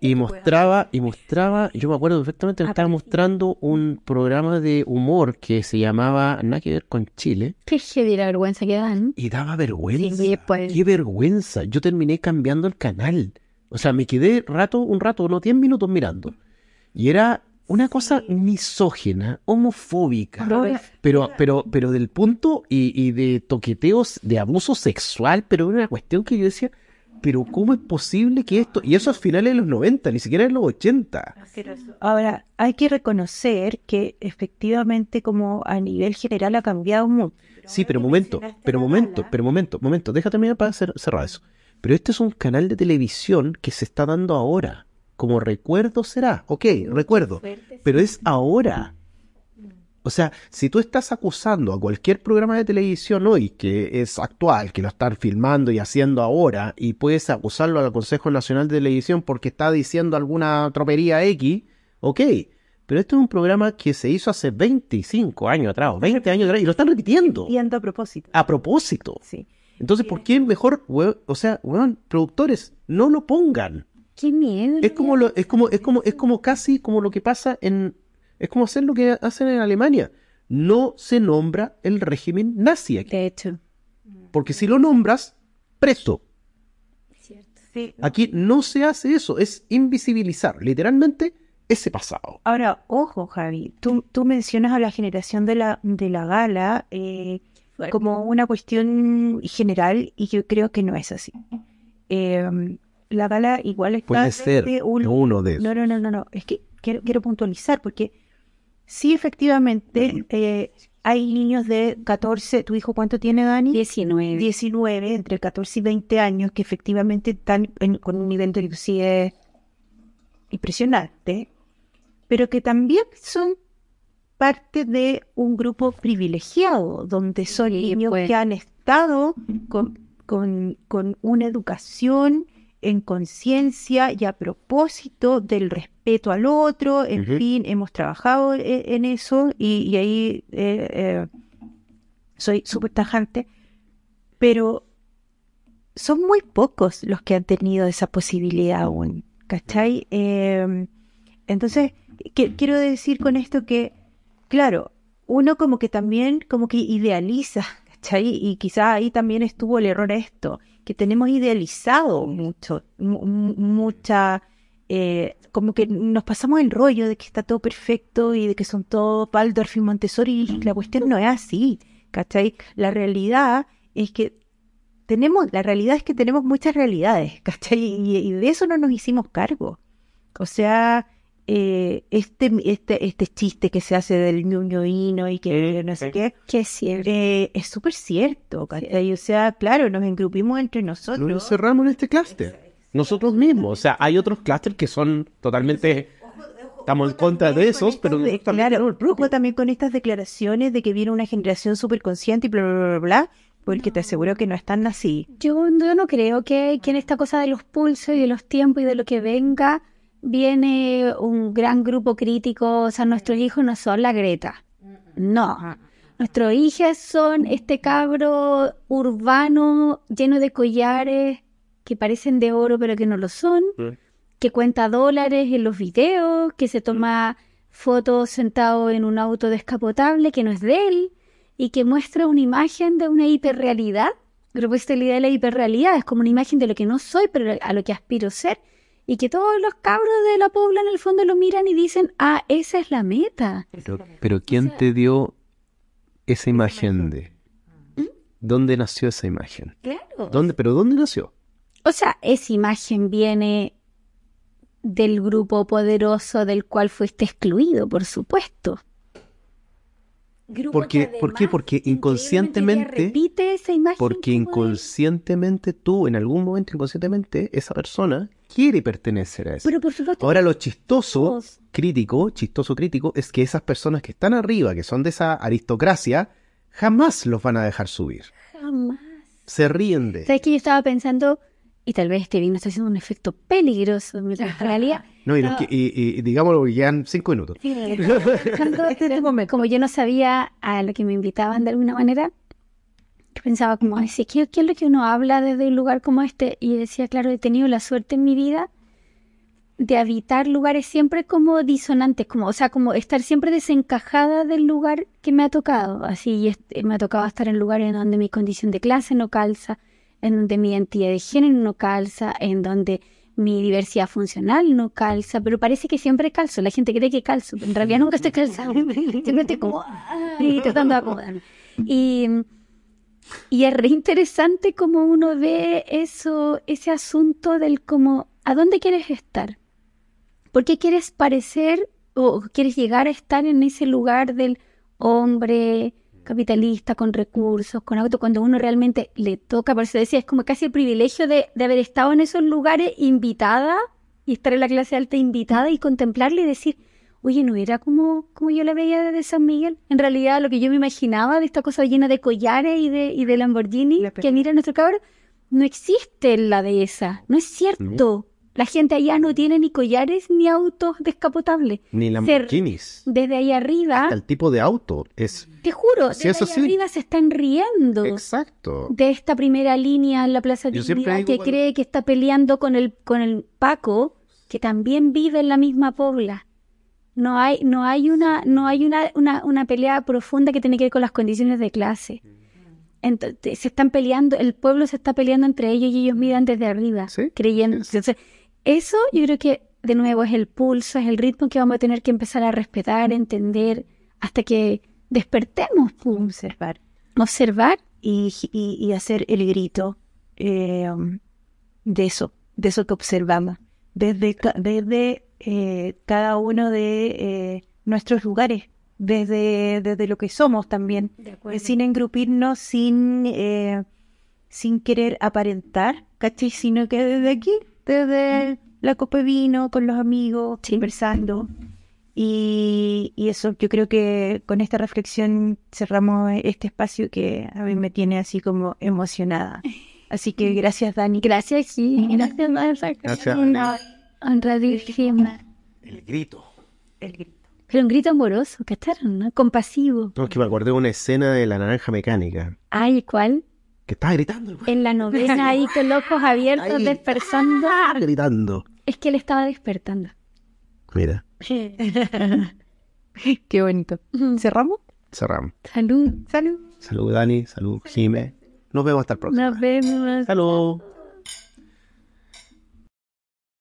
y mostraba, y mostraba, yo me acuerdo perfectamente, estaba mostrando un programa de humor que se llamaba Nada que ver con Chile. Qué la vergüenza que dan. Y daba vergüenza. Pues. Qué vergüenza. Yo terminé cambiando el canal. O sea, me quedé rato, un rato, unos 10 minutos mirando. Y era una cosa misógena, homofóbica, pero, pero, pero del punto y, y de toqueteos, de abuso sexual, pero era una cuestión que yo decía, pero ¿cómo es posible que esto? Y eso a finales de los 90, ni siquiera en los 80. Ahora, hay que reconocer que efectivamente como a nivel general ha cambiado mucho. Sí, pero momento, pero momento, pero momento, momento, déjame terminar para cerrar eso. Pero este es un canal de televisión que se está dando ahora. Como recuerdo será, ok, recuerdo, pero es ahora. O sea, si tú estás acusando a cualquier programa de televisión hoy que es actual, que lo están filmando y haciendo ahora, y puedes acusarlo al Consejo Nacional de Televisión porque está diciendo alguna tropería X, ok. Pero esto es un programa que se hizo hace 25 años atrás, 20 años atrás, y lo están repitiendo. Y a propósito. A propósito. Sí. Entonces, ¿por qué mejor, o sea, weón, productores, no lo pongan? Qué miedo. Es como, lo, es como, es como, es como casi como lo que pasa en, es como hacer lo que hacen en Alemania. No se nombra el régimen nazi aquí. De hecho. Porque si lo nombras, preso. Aquí no se hace eso, es invisibilizar literalmente ese pasado. Ahora, ojo, Javi, tú, tú mencionas a la generación de la, de la gala eh, como una cuestión general y yo creo que no es así. Em, la gala igual está... Puede ser uno de esos. No, no, no, no, no. Es que quiero, quiero puntualizar porque Sí, efectivamente, eh, hay niños de 14, ¿tu hijo cuánto tiene, Dani? 19. 19, entre 14 y 20 años, que efectivamente están con un nivel de lucidez impresionante, pero que también son parte de un grupo privilegiado, donde son niños pues. que han estado con, con, con una educación en conciencia y a propósito del respeto al otro, en fin, hemos trabajado e, en, eso y, ahí eh, eh, soy súper tajante, pero son muy pocos los que han tenido esa posibilidad aún, ¿cachai? Em, entonces, quiero decir con esto que, claro, uno como que también como que idealiza, ¿cachai? Y quizá ahí también estuvo el error esto, que tenemos idealizado mucho, mucha, eh, como que nos pasamos el rollo de que está todo perfecto y de que son todos Waldorf y Montessori, y la cuestión no es así, ¿cachai? La realidad es que tenemos, la realidad es que tenemos muchas realidades, ¿cachai? Y, de eso no nos hicimos cargo. O sea, eh, este, este, este chiste que se hace del ñuñoíno y que no sé qué, que es cierto. Eh, es súper cierto, O sea, claro, nos engrupimos entre nosotros. Nos cerramos en este clúster, nosotros mismos. O sea, hay otros clústeres que son totalmente... Estamos en contra de esos, pero claro, ojo también con estas declaraciones de que viene una generación súper consciente y bla, bla, bla, bla, porque te aseguro que no están así. Yo, yo no creo que, que en esta cosa de los pulsos y de los tiempos y de lo que venga viene un gran grupo crítico, o sea, nuestros hijos no son la Greta. No. Nuestros hijos son este cabro urbano lleno de collares que parecen de oro pero que no lo son, que cuenta dólares en los videos, que se toma fotos sentado en un auto descapotable que no es de él y que muestra una imagen de una hiperrealidad. Creo que esta idea de la hiperrealidad es como una imagen de lo que no soy, pero a lo que aspiro ser. Y que todos los cabros de la pobla en el fondo lo miran y dicen, ah, esa es la meta. Pero, ¿quién te dio esa imagen de... ¿Mm? ¿Dónde nació esa imagen? Claro. ¿Dónde, ¿Pero dónde nació? O sea, esa imagen viene del grupo poderoso del cual fuiste excluido, por supuesto. Porque, ¿Por qué? Porque inconscientemente... Repite esa imagen porque inconscientemente tú, en algún momento inconscientemente, esa persona quiere pertenecer a eso. Pero por supuesto, Ahora lo chistoso, crítico, chistoso crítico, es que esas personas que están arriba, que son de esa aristocracia, jamás los van a dejar subir. Jamás. Se ríen de... ¿Sabes que yo estaba pensando y tal vez este vino está haciendo un efecto peligroso en realidad. No, y, y, y digámoslo, quedan cinco minutos. este como yo no sabía a lo que me invitaban de alguna manera, pensaba como, decir, ¿qué, ¿qué es lo que uno habla desde un lugar como este? Y decía, claro, he tenido la suerte en mi vida de habitar lugares siempre como disonantes, como, o sea, como estar siempre desencajada del lugar que me ha tocado. Así me ha tocado estar en lugares donde mi condición de clase no calza, en donde mi identidad de género no calza, en donde mi diversidad funcional no calza, pero parece que siempre calzo. La gente cree que calzo, pero en realidad nunca estoy calzando. Siempre estoy como y tratando de acomodarme. Y, y es re interesante como uno ve eso, ese asunto del como, ¿a dónde quieres estar? ¿Por qué quieres parecer o quieres llegar a estar en ese lugar del hombre capitalista, con recursos, con auto, cuando uno realmente le toca, por eso decía, es como casi el privilegio de, haber estado en esos lugares invitada y estar en la clase alta invitada y contemplarle y decir, oye, no era como, como yo la veía desde San Miguel. En realidad, lo que yo me imaginaba de esta cosa llena de collares y de, y de Lamborghini que mira nuestro cabrón, no existe la de esa. No es cierto. La gente allá no tiene ni collares ni autos descapotables. Ni Lamborghinis. Desde ahí arriba. el tipo de auto es. Te juro, desde ahí arriba se están riendo. Exacto. De esta primera línea en la Plaza Dignidad que cree que está peleando con el, con el Paco, que también vive en la misma pobla. No hay, no hay una, no hay una, una, una pelea profunda que tiene que ver con las condiciones de clase. Entonces, se están peleando, el pueblo se está peleando entre ellos y ellos miran desde arriba, creyendo. Entonces, eso yo creo que de nuevo es el pulso, es el ritmo que vamos a tener que empezar a respetar, entender, hasta que despertemos. Observar. Observar. Y, y, hacer el grito eh, de eso, de eso que observamos, desde, desde eh, cada uno de eh, nuestros lugares, desde, desde lo que somos también, sin engrupirnos, sin, sin querer aparentar, ¿cachai? Sino que desde aquí desde la copa de vino con los amigos, conversando. Y, eso, yo creo que con esta reflexión cerramos este espacio que a mí me tiene así como emocionada. Así que gracias, Dani. Gracias, sí. Gracias, gracias. Una honradísima. El grito. El grito. Pero un grito amoroso, ¿cacharon? ¿no? Compasivo. No, es que me acordé de una escena de la naranja mecánica. Ay, ¿cuál? Que estaba gritando. En la novena ahí con los ojos abiertos, despertando. gritando. Es que él estaba despertando. Mira. Qué bonito. ¿Cerramos? Cerramos. Salud. Salud. Salud, Dani. Salud, Jime. Nos vemos hasta el próximo. Nos vemos. Salud.